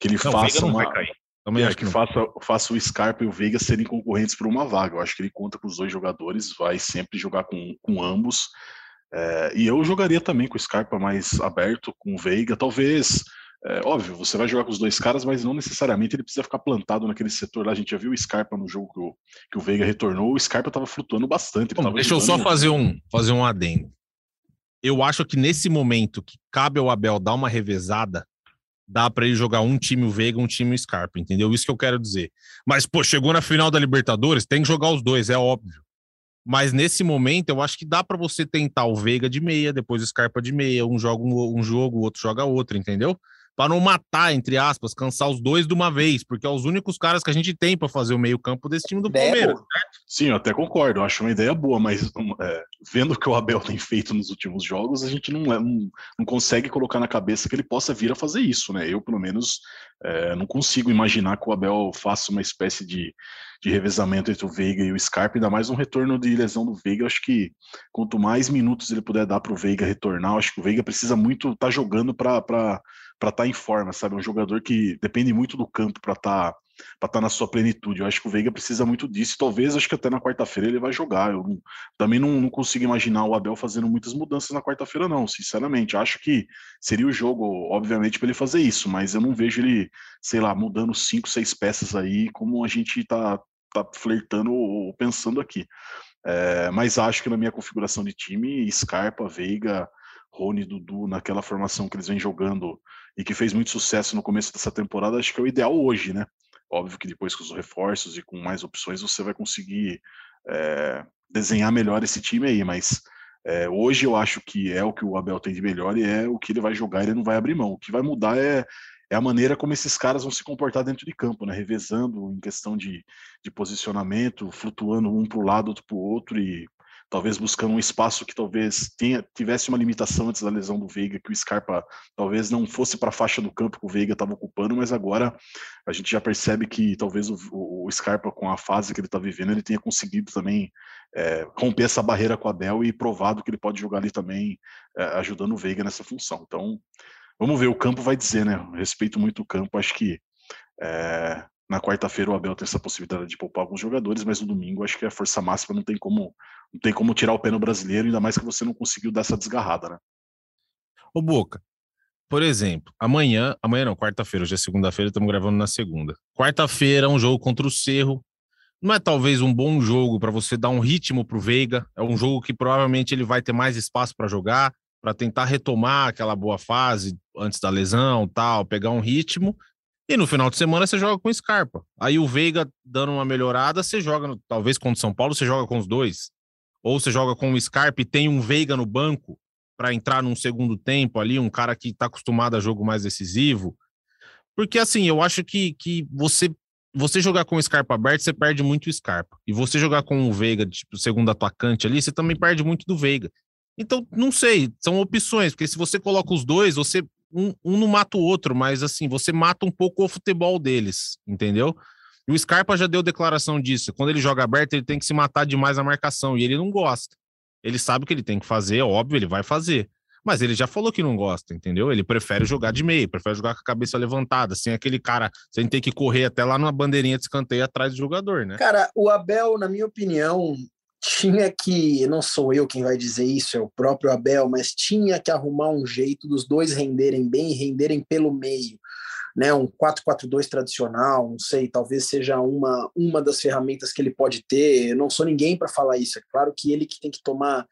que ele não, faça uma é, que, que faça, faça o Scarpa e o Veiga serem concorrentes por uma vaga. Eu acho que ele conta com os dois jogadores, vai sempre jogar com, com ambos. É, e eu jogaria também com o Scarpa mais aberto, com o Veiga. Talvez é, óbvio, você vai jogar com os dois caras, mas não necessariamente ele precisa ficar plantado naquele setor lá. A gente já viu o Scarpa no jogo que o, que o Veiga retornou, o Scarpa estava flutuando bastante. Bom, deixa eu só fazer um, fazer um adendo. Eu acho que nesse momento que cabe ao Abel dar uma revezada, dá para ele jogar um time o Veiga, um time o Scarpa, entendeu? Isso que eu quero dizer. Mas, pô, chegou na final da Libertadores, tem que jogar os dois, é óbvio. Mas nesse momento, eu acho que dá para você tentar o Veiga de meia, depois o Scarpa de meia, um joga um, um jogo, o outro joga outro, entendeu? Para não matar, entre aspas, cansar os dois de uma vez, porque é os únicos caras que a gente tem para fazer o meio-campo desse time do Palmeiras. Sim, eu até concordo, eu acho uma ideia boa, mas é, vendo o que o Abel tem feito nos últimos jogos, a gente não, é, não, não, consegue colocar na cabeça que ele possa vir a fazer isso, né? Eu, pelo menos, é, não consigo imaginar que o Abel faça uma espécie de, de revezamento entre o Veiga e o Scarpa, ainda mais um retorno de lesão do Veiga. Eu acho que quanto mais minutos ele puder dar para o Veiga retornar, acho que o Veiga precisa muito estar tá jogando para para estar tá em forma, sabe? É um jogador que depende muito do campo para estar tá, para estar tá na sua plenitude. Eu acho que o Veiga precisa muito disso. Talvez, acho que até na quarta-feira ele vai jogar. Eu não, também não, não, consigo imaginar o Abel fazendo muitas mudanças na quarta-feira, não. Sinceramente, acho que seria o jogo, obviamente, para ele fazer isso, mas eu não vejo ele, sei lá, mudando cinco, seis peças aí, como a gente está tá flertando ou pensando aqui. É, mas acho que na minha configuração de time, Scarpa, Veiga, Rony, Dudu, naquela formação que eles vêm jogando e que fez muito sucesso no começo dessa temporada, acho que é o ideal hoje, né? Óbvio que depois com os reforços e com mais opções você vai conseguir é, desenhar melhor esse time aí, mas é, hoje eu acho que é o que o Abel tem de melhor e é o que ele vai jogar, ele não vai abrir mão. O que vai mudar é, é a maneira como esses caras vão se comportar dentro de campo, né? Revezando em questão de, de posicionamento, flutuando um para o lado, outro para o outro e talvez buscando um espaço que talvez tenha, tivesse uma limitação antes da lesão do Veiga, que o Scarpa talvez não fosse para a faixa do campo que o Veiga estava ocupando, mas agora a gente já percebe que talvez o, o Scarpa, com a fase que ele está vivendo, ele tenha conseguido também é, romper essa barreira com a Bel e provado que ele pode jogar ali também, é, ajudando o Veiga nessa função. Então, vamos ver, o campo vai dizer, né? respeito muito o campo, acho que é, na quarta-feira o Abel tem essa possibilidade de poupar alguns jogadores, mas no domingo acho que a força máxima não tem como não tem como tirar o pé no brasileiro, ainda mais que você não conseguiu dar essa desgarrada, né? Ô Boca, por exemplo, amanhã, amanhã não, quarta-feira, hoje é segunda-feira, estamos gravando na segunda. Quarta-feira, um jogo contra o Cerro. Não é talvez um bom jogo para você dar um ritmo para o Veiga. É um jogo que provavelmente ele vai ter mais espaço para jogar, para tentar retomar aquela boa fase antes da lesão, tal, pegar um ritmo. E no final de semana você joga com o Scarpa. Aí o Veiga dando uma melhorada, você joga, talvez contra o São Paulo, você joga com os dois. Ou você joga com o Scarpa e tem um Veiga no banco para entrar num segundo tempo ali, um cara que está acostumado a jogo mais decisivo. Porque assim, eu acho que, que você você jogar com o Scarpa aberto, você perde muito o Scarpa. E você jogar com o Veiga, tipo, segundo atacante ali, você também perde muito do Veiga. Então, não sei, são opções, porque se você coloca os dois, você um, um não mata o outro, mas assim, você mata um pouco o futebol deles, entendeu? E o Scarpa já deu declaração disso. Quando ele joga aberto, ele tem que se matar demais a marcação, e ele não gosta. Ele sabe que ele tem que fazer, óbvio, ele vai fazer. Mas ele já falou que não gosta, entendeu? Ele prefere jogar de meio, prefere jogar com a cabeça levantada, sem aquele cara, sem ter que correr até lá numa bandeirinha de escanteio atrás do jogador, né? Cara, o Abel, na minha opinião, tinha que, não sou eu quem vai dizer isso, é o próprio Abel, mas tinha que arrumar um jeito dos dois renderem bem e renderem pelo meio né, um 4-4-2 tradicional, não sei, talvez seja uma, uma das ferramentas que ele pode ter. Eu não sou ninguém para falar isso, é claro que ele que tem que tomar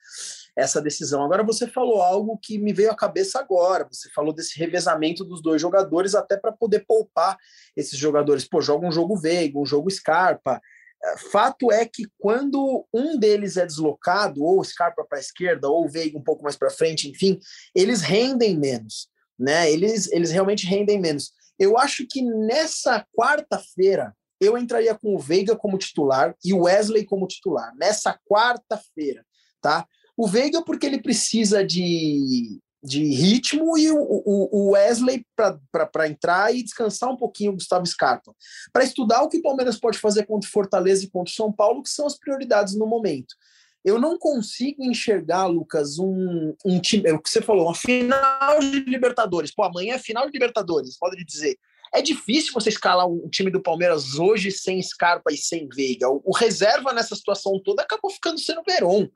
essa decisão. Agora você falou algo que me veio à cabeça agora. Você falou desse revezamento dos dois jogadores até para poder poupar esses jogadores. Pô, joga um jogo Veiga, um jogo Scarpa. É, fato é que quando um deles é deslocado, ou Scarpa para a esquerda, ou Veiga um pouco mais para frente, enfim, eles rendem menos, né? Eles, eles realmente rendem menos. Eu acho que nessa quarta-feira eu entraria com o Veiga como titular e o Wesley como titular. Nessa quarta-feira, tá? O Veiga porque ele precisa de, de ritmo e o, o, o Wesley para entrar e descansar um pouquinho o Gustavo Scarpa. Para estudar o que o Palmeiras pode fazer contra Fortaleza e contra São Paulo, que são as prioridades no momento. Eu não consigo enxergar, Lucas, um, um time. É o que você falou, uma final de Libertadores. Pô, amanhã é final de Libertadores, pode dizer. É difícil você escalar um time do Palmeiras hoje sem Scarpa e sem Veiga. O, o reserva nessa situação toda acabou ficando sendo Verón.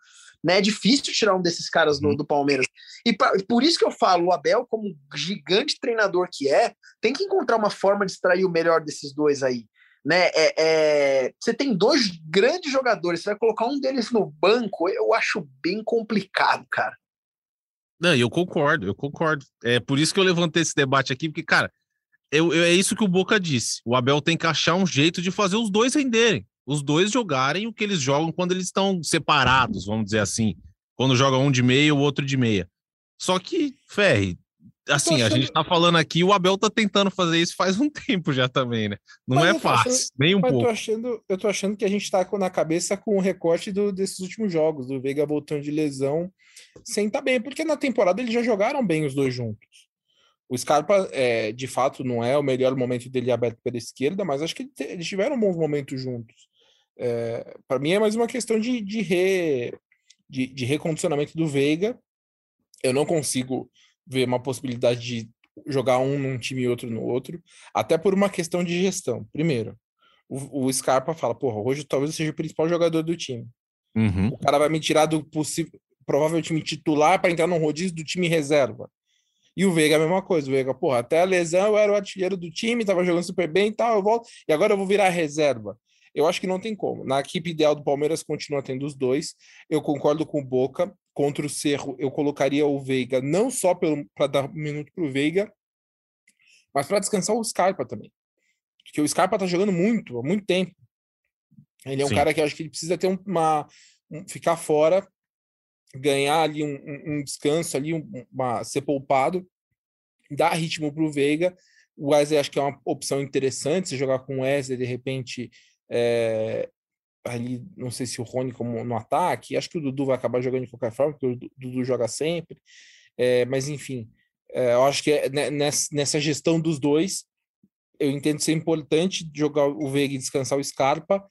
Né? É difícil tirar um desses caras do, uhum. do Palmeiras. E pra, por isso que eu falo, o Abel, como gigante treinador que é, tem que encontrar uma forma de extrair o melhor desses dois aí né? É, é, você tem dois grandes jogadores, você vai colocar um deles no banco, eu acho bem complicado, cara. Não, eu concordo, eu concordo. É por isso que eu levantei esse debate aqui, porque, cara, eu, eu, é isso que o Boca disse. O Abel tem que achar um jeito de fazer os dois renderem. Os dois jogarem o que eles jogam quando eles estão separados, vamos dizer assim. Quando joga um de meia, o outro de meia. Só que, Ferre, assim, achando... a gente tá falando aqui, o Abel tá tentando fazer isso faz um tempo já também, né? Não mas é fácil, achando... nem um mas pouco. Eu tô, achando, eu tô achando que a gente tá na cabeça com o recorte do, desses últimos jogos, do Veiga voltando de lesão, sem tá bem, porque na temporada eles já jogaram bem os dois juntos. O Scarpa, é, de fato, não é o melhor momento dele aberto pela esquerda, mas acho que eles tiveram bons momentos juntos. É, para mim é mais uma questão de, de, re, de, de recondicionamento do Veiga. Eu não consigo ver uma possibilidade de jogar um num time e outro no outro, até por uma questão de gestão. Primeiro, o, o Scarpa fala, porra, hoje talvez eu seja o principal jogador do time. Uhum. O cara vai me tirar do possível, provável time titular para entrar no rodízio do time reserva. E o Veiga é a mesma coisa. O Veiga, porra, até a lesão eu era o artilheiro do time, tava jogando super bem e tal, eu volto, e agora eu vou virar reserva. Eu acho que não tem como. Na equipe ideal do Palmeiras continua tendo os dois. Eu concordo com o Boca. Contra o Cerro, eu colocaria o Veiga não só para dar um minuto para o Veiga, mas para descansar o Scarpa também. Porque o Scarpa tá jogando muito, há muito tempo. Ele é um Sim. cara que eu acho que ele precisa ter uma. Um, ficar fora, ganhar ali um, um, um descanso ali, uma, ser poupado, dar ritmo para o Veiga. O Wesley acho que é uma opção interessante, se jogar com o Wesley, de repente, é, ali, não sei se o Rony como no ataque, acho que o Dudu vai acabar jogando de qualquer forma, porque o Dudu joga sempre, é, mas enfim, é, eu acho que é, né, nessa, nessa gestão dos dois, eu entendo ser importante jogar o Veiga e descansar o Scarpa,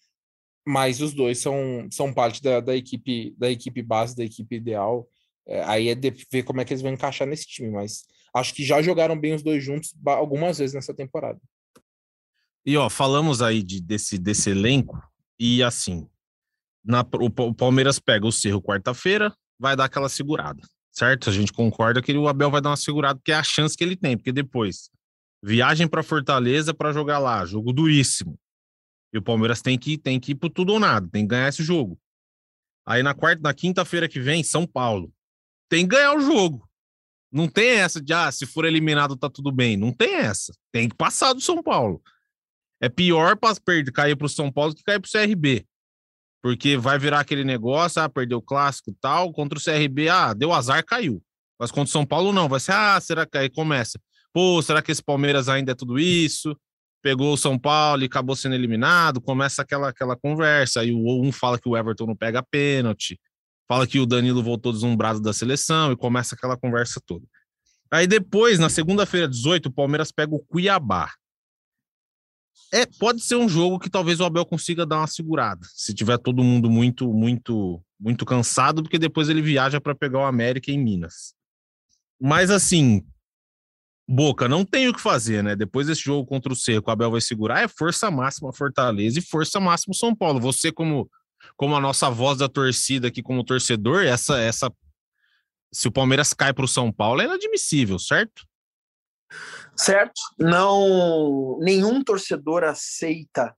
mas os dois são, são parte da, da equipe da equipe base, da equipe ideal. É, aí é ver como é que eles vão encaixar nesse time, mas acho que já jogaram bem os dois juntos algumas vezes nessa temporada. E ó, falamos aí de, desse, desse elenco, e assim, na, o, o Palmeiras pega o Cerro quarta-feira, vai dar aquela segurada. certo? A gente concorda que o Abel vai dar uma segurada, porque é a chance que ele tem, porque depois viagem para Fortaleza para jogar lá, jogo duríssimo. E o Palmeiras tem que tem que ir por tudo ou nada, tem que ganhar esse jogo. Aí na quarta, na quinta-feira que vem, São Paulo. Tem que ganhar o jogo. Não tem essa de ah, se for eliminado tá tudo bem. Não tem essa. Tem que passar do São Paulo. É pior para cair para o São Paulo que cair para o CRB. Porque vai virar aquele negócio, ah, perdeu o clássico tal, contra o CRB, ah, deu azar, caiu. Mas contra o São Paulo não, vai ser, ah, será que aí começa? Pô, será que esse Palmeiras ainda é tudo isso? Pegou o São Paulo e acabou sendo eliminado, começa aquela, aquela conversa, aí um fala que o Everton não pega pênalti, fala que o Danilo voltou deslumbrado da seleção e começa aquela conversa toda. Aí depois, na segunda-feira, 18, o Palmeiras pega o Cuiabá. É, pode ser um jogo que talvez o Abel consiga dar uma segurada, se tiver todo mundo muito, muito, muito cansado, porque depois ele viaja para pegar o América em Minas. Mas assim, Boca, não tem o que fazer, né? Depois desse jogo contra o Cerco, o Abel vai segurar, é força máxima Fortaleza e força máxima São Paulo. Você, como, como a nossa voz da torcida aqui, como torcedor, essa, essa. Se o Palmeiras cai para o São Paulo, é inadmissível, certo? Certo? Não, nenhum torcedor aceita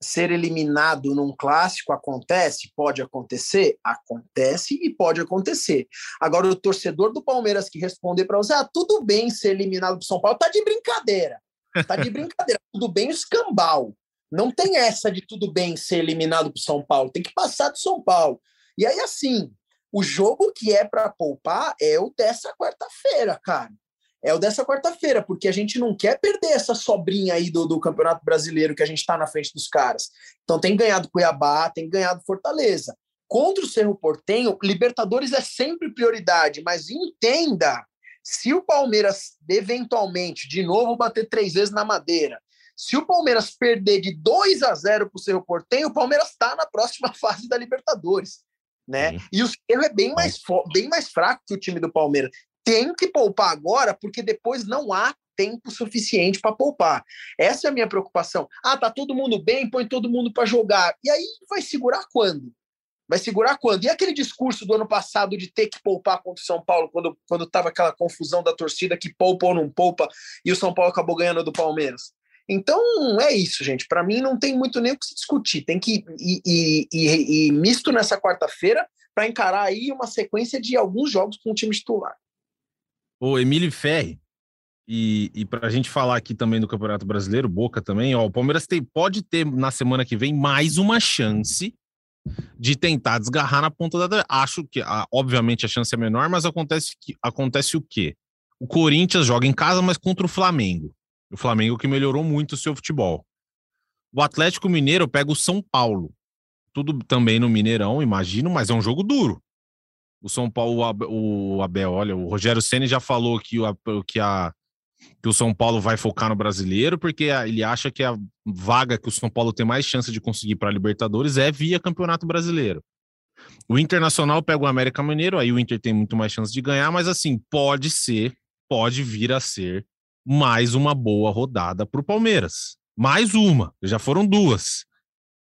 ser eliminado num clássico acontece, pode acontecer, acontece e pode acontecer. Agora o torcedor do Palmeiras que responder para você, ah, tudo bem ser eliminado do São Paulo, tá de brincadeira. Tá de brincadeira, tudo bem escambau. Não tem essa de tudo bem ser eliminado pro São Paulo, tem que passar do São Paulo. E aí assim, o jogo que é para poupar é o dessa quarta-feira, cara é o dessa quarta-feira, porque a gente não quer perder essa sobrinha aí do, do Campeonato Brasileiro que a gente está na frente dos caras. Então tem ganhado Cuiabá, tem ganhado Fortaleza. Contra o Cerro Portenho, Libertadores é sempre prioridade, mas entenda, se o Palmeiras eventualmente, de novo, bater três vezes na madeira, se o Palmeiras perder de 2 a 0 para o Cerro Portenho, o Palmeiras está na próxima fase da Libertadores. Né? E o Cerro é bem mais, bem mais fraco que o time do Palmeiras tem que poupar agora, porque depois não há tempo suficiente para poupar. Essa é a minha preocupação. Ah, tá todo mundo bem, põe todo mundo para jogar. E aí vai segurar quando? Vai segurar quando? E aquele discurso do ano passado de ter que poupar contra o São Paulo, quando quando estava aquela confusão da torcida que poupa ou não poupa, e o São Paulo acabou ganhando do Palmeiras? Então é isso, gente. Para mim não tem muito nem o que se discutir. Tem que ir, ir, ir, ir misto nessa quarta-feira para encarar aí uma sequência de alguns jogos com o time titular o Emílio Ferri, e, e para a gente falar aqui também do Campeonato Brasileiro, Boca também, ó, o Palmeiras tem, pode ter na semana que vem mais uma chance de tentar desgarrar na ponta da. Acho que, obviamente, a chance é menor, mas acontece, que, acontece o quê? O Corinthians joga em casa, mas contra o Flamengo. O Flamengo que melhorou muito o seu futebol. O Atlético Mineiro pega o São Paulo. Tudo também no Mineirão, imagino, mas é um jogo duro. O São Paulo, o Abel, olha, o Rogério Ceni já falou que, o, que, a, que o São Paulo vai focar no brasileiro, porque ele acha que a vaga que o São Paulo tem mais chance de conseguir para a Libertadores é via Campeonato Brasileiro. O Internacional pega o América Mineiro, aí o Inter tem muito mais chance de ganhar, mas assim, pode ser, pode vir a ser mais uma boa rodada para o Palmeiras. Mais uma, já foram duas.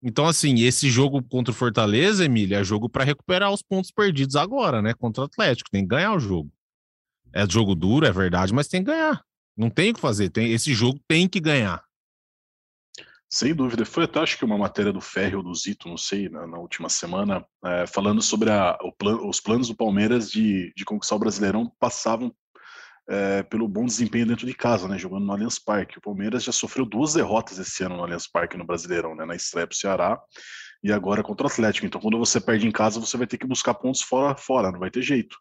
Então, assim, esse jogo contra o Fortaleza, Emília, é jogo para recuperar os pontos perdidos agora, né? Contra o Atlético. Tem que ganhar o jogo. É jogo duro, é verdade, mas tem que ganhar. Não tem o que fazer. Tem, esse jogo tem que ganhar. Sem dúvida. Foi até acho que uma matéria do Ferri ou do Zito, não sei, na, na última semana, é, falando sobre a, plan, os planos do Palmeiras de, de conquistar o Brasileirão passavam é, pelo bom desempenho dentro de casa, né, jogando no Allianz Parque. O Palmeiras já sofreu duas derrotas esse ano no Allianz Parque no Brasileirão, né, na estreia para Ceará e agora contra o Atlético. Então, quando você perde em casa, você vai ter que buscar pontos fora, fora, não vai ter jeito.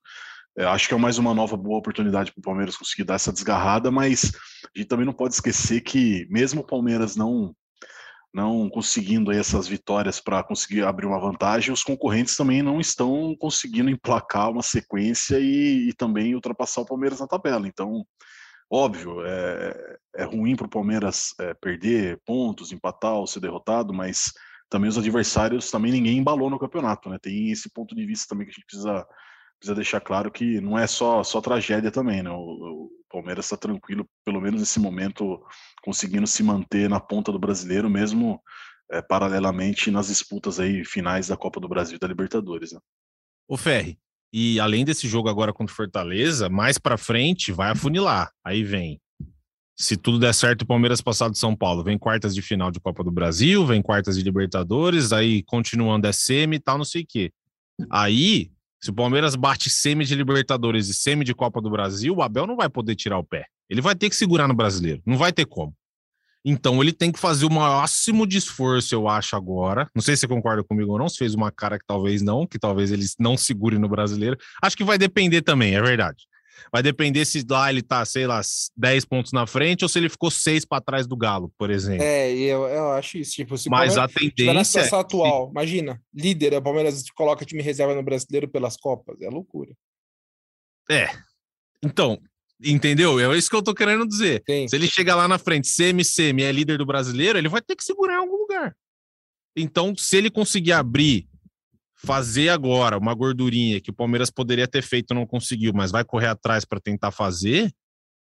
É, acho que é mais uma nova boa oportunidade para o Palmeiras conseguir dar essa desgarrada, mas a gente também não pode esquecer que mesmo o Palmeiras não não conseguindo essas vitórias para conseguir abrir uma vantagem, os concorrentes também não estão conseguindo emplacar uma sequência e, e também ultrapassar o Palmeiras na tabela. Então, óbvio, é, é ruim para o Palmeiras é, perder pontos, empatar ou ser derrotado, mas também os adversários, também ninguém embalou no campeonato, né? Tem esse ponto de vista também que a gente precisa, precisa deixar claro que não é só, só tragédia também, né? O, o Palmeiras está tranquilo, pelo menos nesse momento, conseguindo se manter na ponta do brasileiro, mesmo é, paralelamente nas disputas aí finais da Copa do Brasil e da Libertadores. Né? O Ferri, E além desse jogo agora contra o Fortaleza, mais para frente vai afunilar. Aí vem. Se tudo der certo, o Palmeiras passado de São Paulo, vem quartas de final de Copa do Brasil, vem quartas de Libertadores, aí continuando é semi e tal, não sei o quê. Aí, se o Palmeiras bate semi de Libertadores e semi de Copa do Brasil, o Abel não vai poder tirar o pé. Ele vai ter que segurar no brasileiro, não vai ter como. Então ele tem que fazer o máximo de esforço, eu acho, agora. Não sei se você concorda comigo ou não, se fez uma cara que talvez não, que talvez ele não segure no brasileiro. Acho que vai depender também, é verdade. Vai depender se lá ele tá, sei lá, 10 pontos na frente ou se ele ficou 6 para trás do Galo, por exemplo. É, eu, eu acho isso. Tipo, se Mas a tiver na tendência. situação é- atual, imagina, líder, o Palmeiras coloca time reserva no brasileiro pelas Copas. É loucura. É. Então, entendeu? É isso que eu tô querendo dizer. Sim. Se ele chegar lá na frente, semi-semi, é líder do brasileiro, ele vai ter que segurar em algum lugar. Então, se ele conseguir abrir, fazer agora uma gordurinha que o Palmeiras poderia ter feito não conseguiu, mas vai correr atrás para tentar fazer,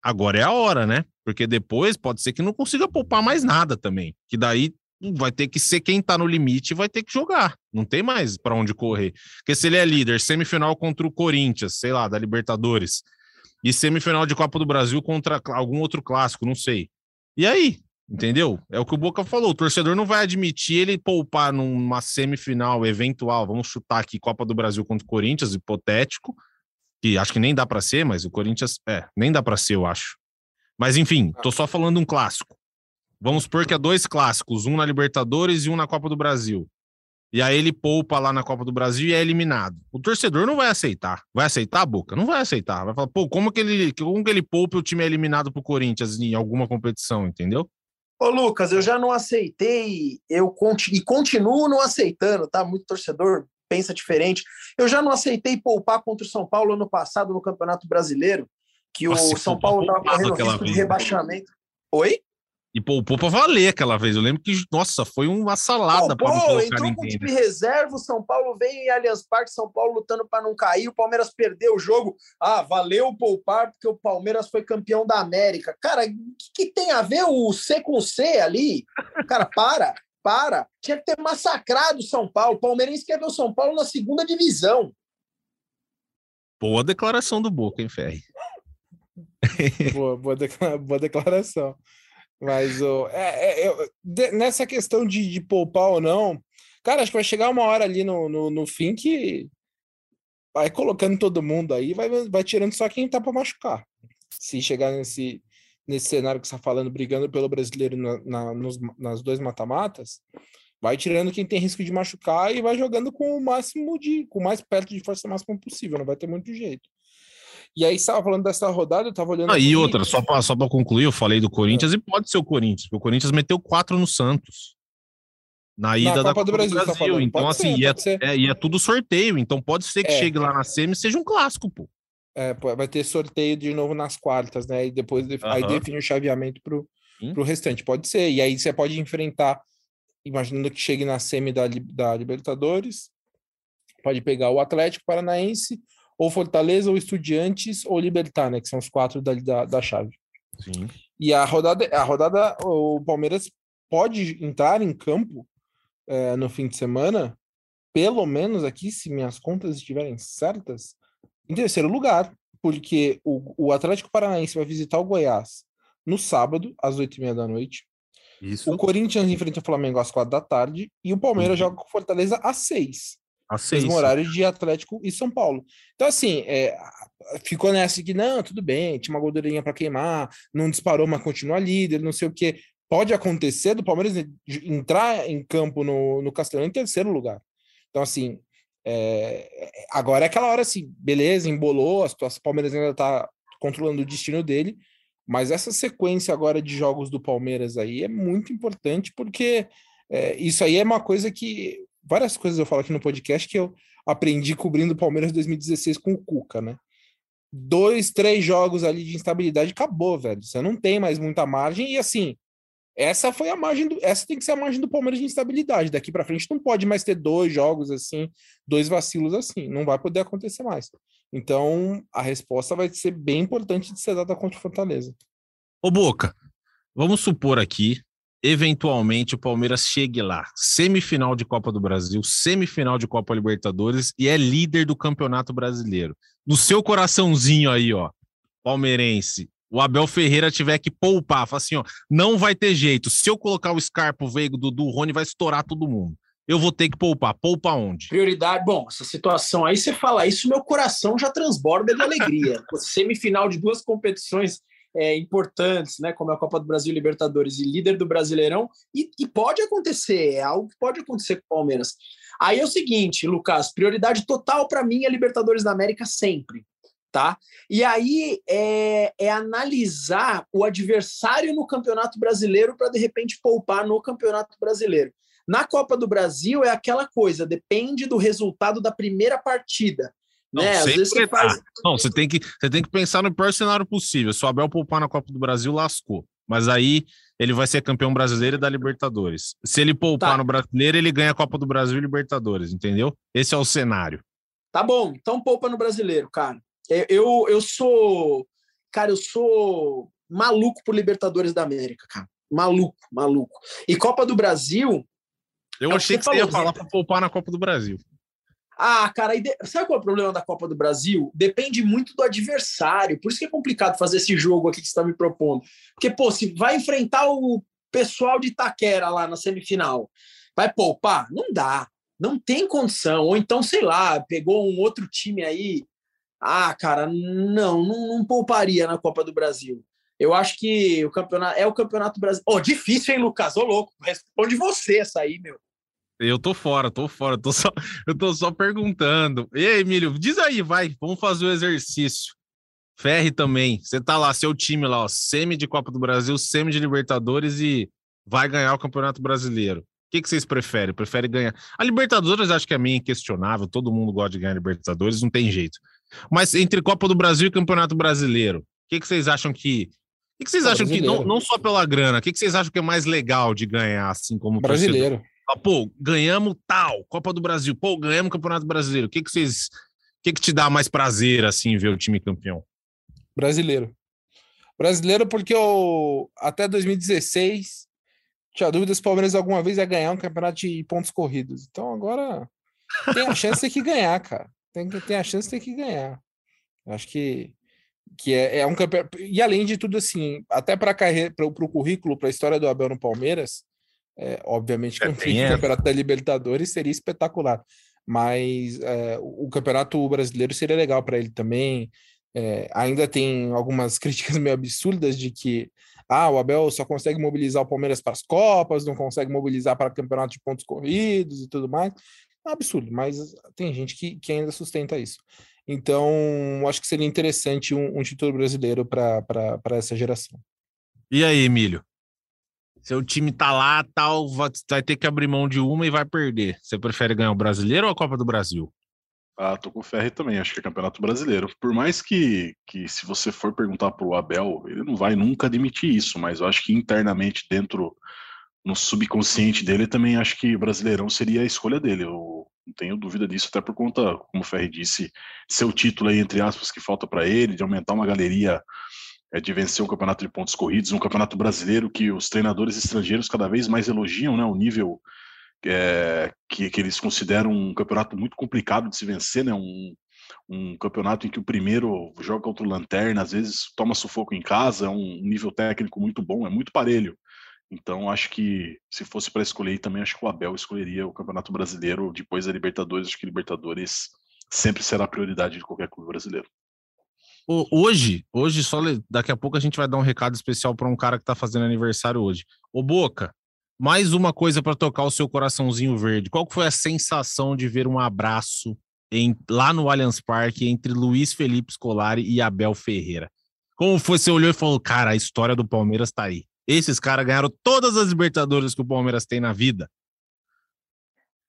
agora é a hora, né? Porque depois pode ser que não consiga poupar mais nada também. Que daí vai ter que ser quem tá no limite vai ter que jogar. Não tem mais para onde correr. Porque se ele é líder, semifinal contra o Corinthians, sei lá, da Libertadores, e semifinal de Copa do Brasil contra algum outro clássico, não sei. E aí? Entendeu? É o que o Boca falou. O torcedor não vai admitir ele poupar numa semifinal eventual. Vamos chutar aqui Copa do Brasil contra o Corinthians, hipotético, que acho que nem dá para ser, mas o Corinthians, é, nem dá para ser, eu acho. Mas enfim, tô só falando um clássico. Vamos supor que é dois clássicos, um na Libertadores e um na Copa do Brasil. E aí ele poupa lá na Copa do Brasil e é eliminado. O torcedor não vai aceitar. Vai aceitar, Boca? Não vai aceitar. Vai falar, pô, como que ele, como que ele poupa e o time é eliminado pro Corinthians em alguma competição, entendeu? Ô, Lucas, eu já não aceitei, eu conti- e continuo não aceitando, tá? Muito torcedor pensa diferente. Eu já não aceitei poupar contra o São Paulo ano passado no Campeonato Brasileiro, que Nossa, o São Paulo estava correndo risco de né? rebaixamento. Oi? E poupou pra valer aquela vez. Eu lembro que, nossa, foi uma salada pra não Pô, colocar entrou com ninguém. time né? reserva, o São Paulo vem em Allianz Parque, São Paulo lutando para não cair, o Palmeiras perdeu o jogo. Ah, valeu poupar porque o Palmeiras foi campeão da América. Cara, o que, que tem a ver o C com C ali? Cara, para, para. Tinha que ter massacrado o São Paulo. O palmeirense quer ver o São Paulo na segunda divisão. Boa declaração do Boca, hein, Ferri? boa, boa, boa declaração. Mas ô, é, é, nessa questão de, de poupar ou não, cara, acho que vai chegar uma hora ali no, no, no fim que vai colocando todo mundo aí, vai, vai tirando só quem tá para machucar. Se chegar nesse, nesse cenário que você está falando, brigando pelo brasileiro na, na- nos, nas dois mata-matas, vai tirando quem tem risco de machucar e vai jogando com o máximo de, com o mais perto de força máxima possível, não vai ter muito jeito. E aí, você estava falando dessa rodada, eu estava olhando. Ah, e outra, só pra, só pra concluir, eu falei do Corinthians e pode ser o Corinthians, porque o Corinthians meteu quatro no Santos. Na ida da Copa do Brasil, tá falando. Então, Pode assim, ser, e, é, ser. é, e é tudo sorteio. Então, pode ser que É. chegue lá na semi e seja um clássico, pô. É, vai ter sorteio de novo nas quartas, né? E depois aí define o chaveamento pro, Sim. pro restante. Pode ser. E aí você pode enfrentar, imaginando que chegue na semi da, da Libertadores, pode pegar o Atlético Paranaense, ou Fortaleza, ou Estudiantes, ou Libertar, né? Que são os quatro da, da, da chave. Sim. E a rodada, a rodada, o Palmeiras pode entrar em campo eh, no fim de semana, pelo menos aqui, se minhas contas estiverem certas, em terceiro lugar, porque o, o Atlético Paranaense vai visitar o Goiás no sábado, às oito e meia da noite. Isso. O Corinthians enfrenta o Flamengo às quatro da tarde e o Palmeiras Uhum. joga com o Fortaleza às seis. Mesmo horário de Atlético e São Paulo. Então, assim, é, ficou nessa que, não, tudo bem, tinha uma gordurinha para queimar, não disparou, mas continua líder, não sei o quê. Pode acontecer do Palmeiras entrar em campo no, no Castelão em terceiro lugar. Então, assim, é, agora é aquela hora assim, beleza, embolou, a situação, o Palmeiras ainda está controlando o destino dele, mas essa sequência agora de jogos do Palmeiras aí é muito importante, porque é, isso aí é uma coisa que várias coisas eu falo aqui no podcast que eu aprendi cobrindo o Palmeiras 2016 com o Cuca, né? Dois, três jogos ali de instabilidade, acabou, velho. Você não tem mais muita margem e assim, essa foi a margem do, essa tem que ser a margem do Palmeiras de instabilidade. Daqui para frente não pode mais ter dois jogos assim, dois vacilos assim, não vai poder acontecer mais. Então, a resposta vai ser bem importante de ser dada contra o Fortaleza. Ô, Boca, vamos supor aqui eventualmente o Palmeiras chegue lá, semifinal de Copa do Brasil, semifinal de Copa Libertadores e é líder do Campeonato Brasileiro. No seu coraçãozinho aí, ó, palmeirense, o Abel Ferreira tiver que poupar, fala assim, ó, não vai ter jeito. Se eu colocar o Scarpa, o Veigo, do Dudu, o Rony vai estourar todo mundo. Eu vou ter que poupar. Poupa onde? Prioridade. Bom, essa situação aí, você fala isso, meu coração já transborda de alegria. Semifinal de duas competições é, importantes, né, como é a Copa do Brasil Libertadores e líder do Brasileirão, e, e, pode acontecer, é algo que pode acontecer com o Palmeiras. Aí é o seguinte, Lucas, prioridade total para mim é Libertadores da América sempre, tá? E aí é, é analisar o adversário no Campeonato Brasileiro para de repente poupar no Campeonato Brasileiro. Na Copa do Brasil é aquela coisa, depende do resultado da primeira partida. Não, né? Às vezes você faz... Não, você tem, que, você tem que pensar no pior cenário possível. Se o Abel poupar na Copa do Brasil, lascou. Mas aí ele vai ser campeão brasileiro e da Libertadores. Se ele poupar tá. no brasileiro, ele ganha a Copa do Brasil e Libertadores, entendeu? Esse é o cenário. Tá bom, então poupa no brasileiro, cara. Eu, eu sou. Cara, eu sou maluco por Libertadores da América, cara. Maluco, maluco. E Copa do Brasil. Eu é achei que você, ia falar para poupar na Copa do Brasil. Ah, cara, sabe qual é o problema da Copa do Brasil? Depende muito do adversário. Por isso que é complicado fazer esse jogo aqui que você está me propondo. Porque, pô, se vai enfrentar o pessoal de Itaquera lá na semifinal, vai poupar? Não dá. Não tem condição. Ou então, sei lá, pegou um outro time aí. Ah, cara, não, não, não pouparia na Copa do Brasil. Eu acho que o campeonato é o campeonato brasileiro. Oh, difícil, hein, Lucas? Ô, louco. Responde você essa aí, meu. Eu tô fora, tô fora, tô só, eu tô só perguntando. E aí, Emílio, diz aí, vai, vamos fazer o exercício. Ferre também, você tá lá, seu time lá, ó, semi de Copa do Brasil, semi de Libertadores e vai ganhar o Campeonato Brasileiro. O que, que vocês preferem? Prefere ganhar? A Libertadores acho que é meio inquestionável, todo mundo gosta de ganhar Libertadores, não tem jeito. Mas entre Copa do Brasil e Campeonato Brasileiro, o que, que vocês acham que. O que, que vocês acham que, não, não só pela grana, o que, que vocês acham que é mais legal de ganhar, assim como brasileiro? Torcedor? Pô, ganhamos tal, Copa do Brasil, pô, ganhamos Campeonato Brasileiro. O que que vocês, o que que te dá mais prazer assim ver o time campeão? Brasileiro. Brasileiro porque eu até 2016 tinha dúvidas se o Palmeiras alguma vez ia ganhar um campeonato de pontos corridos. Então agora tem a chance de que ganhar, cara. Tem tem a chance de ter que ganhar. Acho que que é, é um campeonato e além de tudo assim, até para para o currículo, para a história do Abel no Palmeiras, é, obviamente que é, um campeonato da Libertadores seria espetacular, mas é, o campeonato brasileiro seria legal para ele também. É, ainda tem algumas críticas meio absurdas de que ah, o Abel só consegue mobilizar o Palmeiras para as Copas, não consegue mobilizar para campeonato de pontos corridos e tudo mais. É um absurdo, mas tem gente que, que ainda sustenta isso. Então, acho que seria interessante um, um título brasileiro para essa geração. E aí, Emílio? Seu time tá lá, tal, vai, ter que abrir mão de uma e vai perder. Você prefere ganhar o brasileiro ou a Copa do Brasil? Ah, tô com o Ferri também, acho que é campeonato brasileiro. Por mais que, que se você for perguntar pro Abel, ele não vai nunca admitir isso, mas eu acho que internamente, dentro, no subconsciente dele, também acho que Brasileirão seria a escolha dele. Eu não tenho dúvida disso, até por conta, como o Ferri disse, seu título aí, entre aspas, que falta para ele, de aumentar uma galeria é, de vencer um campeonato de pontos corridos, um campeonato brasileiro que os treinadores estrangeiros cada vez mais elogiam, né, o nível é, que, que, eles consideram um campeonato muito complicado de se vencer, né, um, um campeonato em que o primeiro joga contra o Lanterna, às vezes toma sufoco em casa, é um nível técnico muito bom, é muito parelho. Então, acho que se fosse para escolher também, acho que o Abel escolheria o Campeonato Brasileiro depois da Libertadores. Acho que Libertadores sempre será a prioridade de qualquer clube brasileiro. Hoje, hoje só daqui a pouco a gente vai dar um recado especial para um cara que está fazendo aniversário hoje. Ô Boca, mais uma coisa para tocar o seu coraçãozinho verde. Qual foi a sensação de ver um abraço em, lá no Allianz Parque entre Luiz Felipe Scolari e Abel Ferreira? Como foi? Você olhou e falou, cara, a história do Palmeiras está aí. Esses caras ganharam todas as Libertadores que o Palmeiras tem na vida.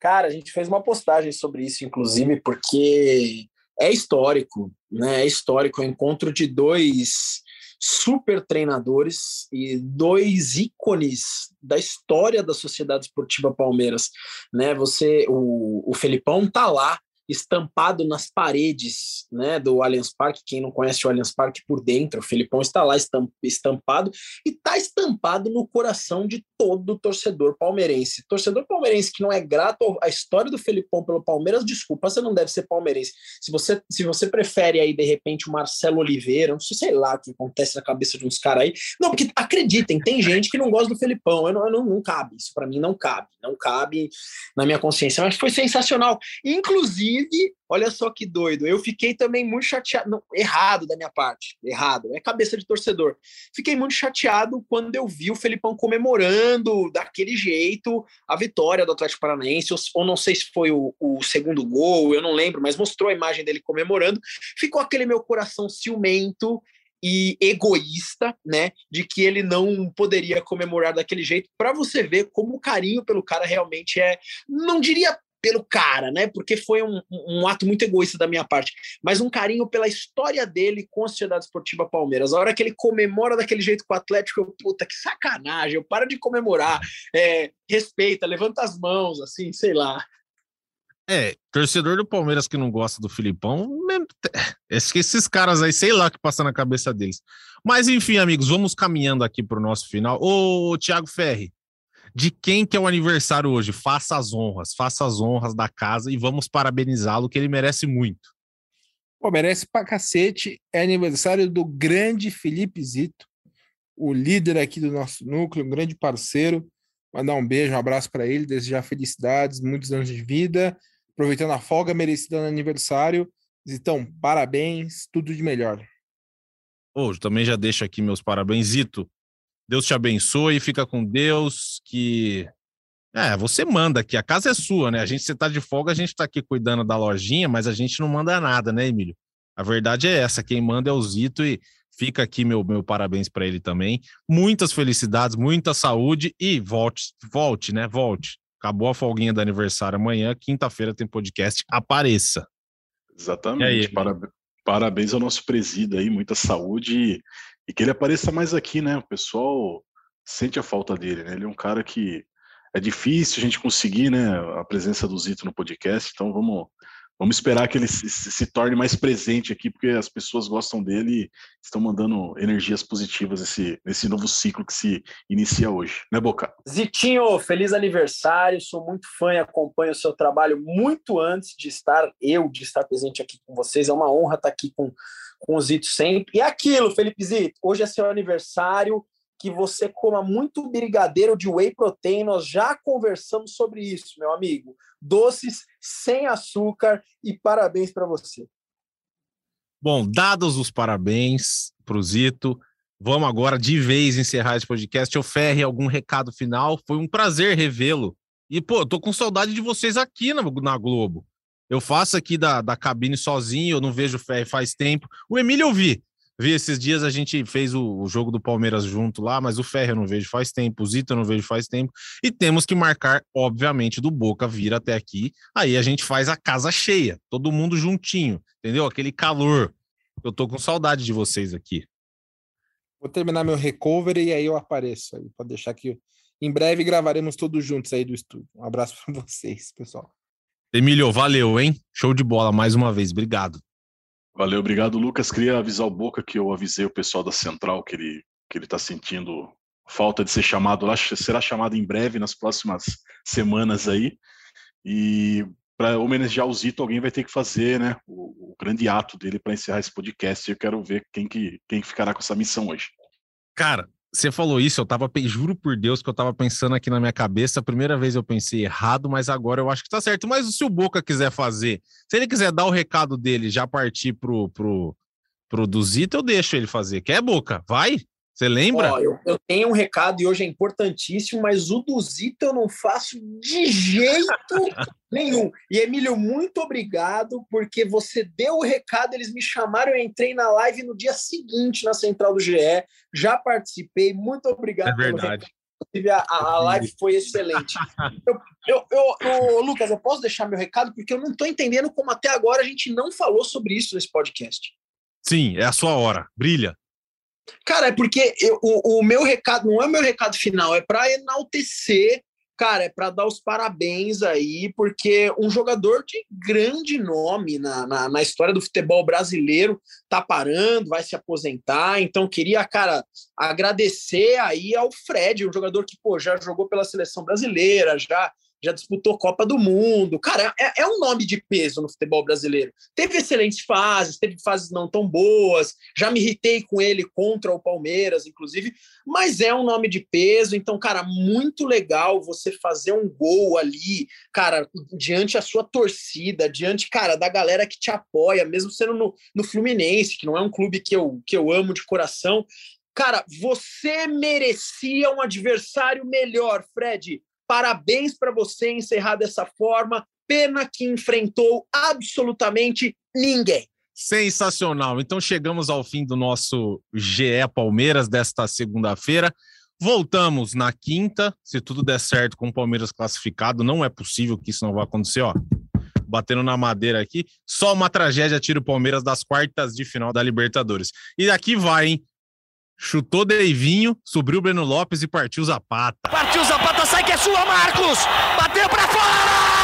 Cara, a gente fez uma postagem sobre isso, inclusive, porque é histórico, né? É histórico o encontro de dois super treinadores e dois ícones da história da Sociedade Esportiva Palmeiras, né? Você, o, o Felipão tá lá estampado nas paredes né, do Allianz Parque. Quem não conhece o Allianz Parque por dentro, o Felipão está lá estampado e está estampado no coração de todo torcedor palmeirense. Torcedor palmeirense que não é grato à história do Felipão pelo Palmeiras, desculpa, você não deve ser palmeirense. Se você, se você prefere aí, de repente, o Marcelo Oliveira, não sei, sei lá o que acontece na cabeça de uns caras aí. Não, porque acreditem, tem gente que não gosta do Felipão. Eu não, eu não, não cabe, isso para mim não cabe, não cabe na minha consciência. Mas foi sensacional. Inclusive, olha só que doido, eu fiquei também muito chateado, não, errado da minha parte, errado, é cabeça de torcedor. Fiquei muito chateado quando eu vi o Felipão comemorando daquele jeito a vitória do Atlético Paranaense, ou, ou não sei se foi o, o, segundo gol, eu não lembro, mas mostrou a imagem dele comemorando. Ficou aquele meu coração ciumento e egoísta, né, de que ele não poderia comemorar daquele jeito, para você ver como o carinho pelo cara realmente é, não diria pelo cara, né? Porque foi um, um, ato muito egoísta da minha parte, mas um carinho pela história dele com a Sociedade Esportiva Palmeiras. A hora que ele comemora daquele jeito com o Atlético, eu, puta, que sacanagem, eu para de comemorar, é, respeita, levanta as mãos, assim, sei lá. É, torcedor do Palmeiras que não gosta do Filipão, esses caras aí, sei lá o que passa na cabeça deles. Mas enfim, amigos, vamos caminhando aqui para o nosso final. Ô, Thiago Ferri, de quem que é o aniversário hoje. Faça as honras, faça as honras da casa e vamos parabenizá-lo, que ele merece muito. Pô, merece pra cacete. É aniversário do grande Felipe Zito, o líder aqui do nosso núcleo, um grande parceiro. Mandar um beijo, um abraço para ele, desejar felicidades, muitos anos de vida, aproveitando a folga merecida no aniversário. Zitão, parabéns, tudo de melhor. Hoje também já deixo aqui meus parabéns, Zito. Deus te abençoe, fica com Deus, que é, você manda aqui, a casa é sua, né? A gente, você tá de folga, a gente tá aqui cuidando da lojinha, mas a gente não manda nada, né, Emílio? A verdade é essa, quem manda é o Zito e fica aqui meu, meu parabéns para ele também. Muitas felicidades, muita saúde e volte, volte, né? Volte. Acabou a folguinha do aniversário amanhã, quinta-feira tem podcast, apareça. Exatamente. Aí, parabéns, ao nosso presídio aí, muita saúde e que ele apareça mais aqui, né? O pessoal sente a falta dele, né? Ele é um cara que é difícil a gente conseguir, né? A presença do Zito no podcast, então vamos, vamos esperar que ele se, se torne mais presente aqui, porque as pessoas gostam dele e estão mandando energias positivas nesse, nesse novo ciclo que se inicia hoje, né, Boca? Zitinho, feliz aniversário, sou muito fã e acompanho o seu trabalho muito antes de estar, eu, de estar presente aqui com vocês, é uma honra estar aqui com com o Zito sempre. E aquilo, Felipe Zito, hoje é seu aniversário, que você coma muito brigadeiro de whey protein. Nós já conversamos sobre isso, meu amigo. Doces sem açúcar e parabéns para você. Bom, dados os parabéns para o Zito, vamos agora de vez encerrar esse podcast. Eu ferre algum recado final. Foi um prazer revê-lo. E, pô, tô com saudade de vocês aqui na, na Globo. Eu faço aqui da, da cabine sozinho, eu não vejo o Ferre faz tempo. O Emílio eu vi. Vi esses dias, a gente fez o, o, jogo do Palmeiras junto lá, mas o Ferre eu não vejo faz tempo, o Zito eu não vejo faz tempo. E temos que marcar, obviamente, do Boca vir até aqui. Aí a gente faz a casa cheia, todo mundo juntinho, entendeu? Aquele calor. Eu tô com saudade de vocês aqui. Vou terminar meu recovery e aí eu apareço aí. Pode deixar que em breve gravaremos todos juntos aí do estúdio. Um abraço para vocês, pessoal. Emílio, valeu, hein? Show de bola mais uma vez. Obrigado. Valeu, obrigado, Lucas. Queria avisar o Boca que eu avisei o pessoal da Central que ele que ele está sentindo falta de ser chamado lá. Será chamado em breve, nas próximas semanas aí. E para homenagear o Zito, alguém vai ter que fazer né, o, o grande ato dele para encerrar esse podcast. Eu quero ver quem que, quem ficará com essa missão hoje. Cara, você falou isso, eu tava, juro por Deus que eu tava pensando aqui na minha cabeça. A primeira vez eu pensei errado, mas agora eu acho que tá certo. Mas se o Boca quiser fazer, se ele quiser dar o recado dele, já partir pro, pro, pro Duzito, eu deixo ele fazer. Quer, Boca? Vai? Você lembra? Ó, eu, eu, tenho um recado e hoje é importantíssimo, mas o do Zito eu não faço de jeito nenhum. E Emílio, muito obrigado, porque você deu o recado, eles me chamaram, eu entrei na live no dia seguinte na Central do GE, já participei, muito obrigado. É verdade. A, a, live foi excelente. Eu, eu, eu, eu, Lucas, eu posso deixar meu recado, porque eu não estou entendendo como até agora a gente não falou sobre isso nesse podcast. Sim, é a sua hora. Brilha. Cara, é porque eu, o, o meu recado não é o meu recado final, é para enaltecer cara, é para dar os parabéns aí, porque um jogador de grande nome na, na, na, história do futebol brasileiro tá parando, vai se aposentar. Então, queria, cara, agradecer aí ao Fred, um jogador que, pô, já jogou pela seleção brasileira, já já disputou Copa do Mundo. Cara, é, é, um nome de peso no futebol brasileiro. Teve excelentes fases, teve fases não tão boas. Já me irritei com ele contra o Palmeiras, inclusive, mas é um nome de peso. Então, cara, muito legal você fazer um gol ali, cara, diante a sua torcida, diante, cara, da galera que te apoia, mesmo sendo no, no Fluminense, que não é um clube que eu, que eu amo de coração. Cara, você merecia um adversário melhor, Fred. Parabéns para você encerrar dessa forma. Pena que enfrentou absolutamente ninguém. Sensacional. Então chegamos ao fim do nosso GE Palmeiras desta segunda-feira. Voltamos na quinta, se tudo der certo com o Palmeiras classificado, não é possível que isso não vá acontecer, ó. Batendo na madeira aqui, só uma tragédia tira o Palmeiras das quartas de final da Libertadores. E daqui vai, hein? Chutou Deivinho, subiu o Breno Lopes e partiu Zapata. Partiu Zapata, sai que é sua, Marcos! Bateu para fora!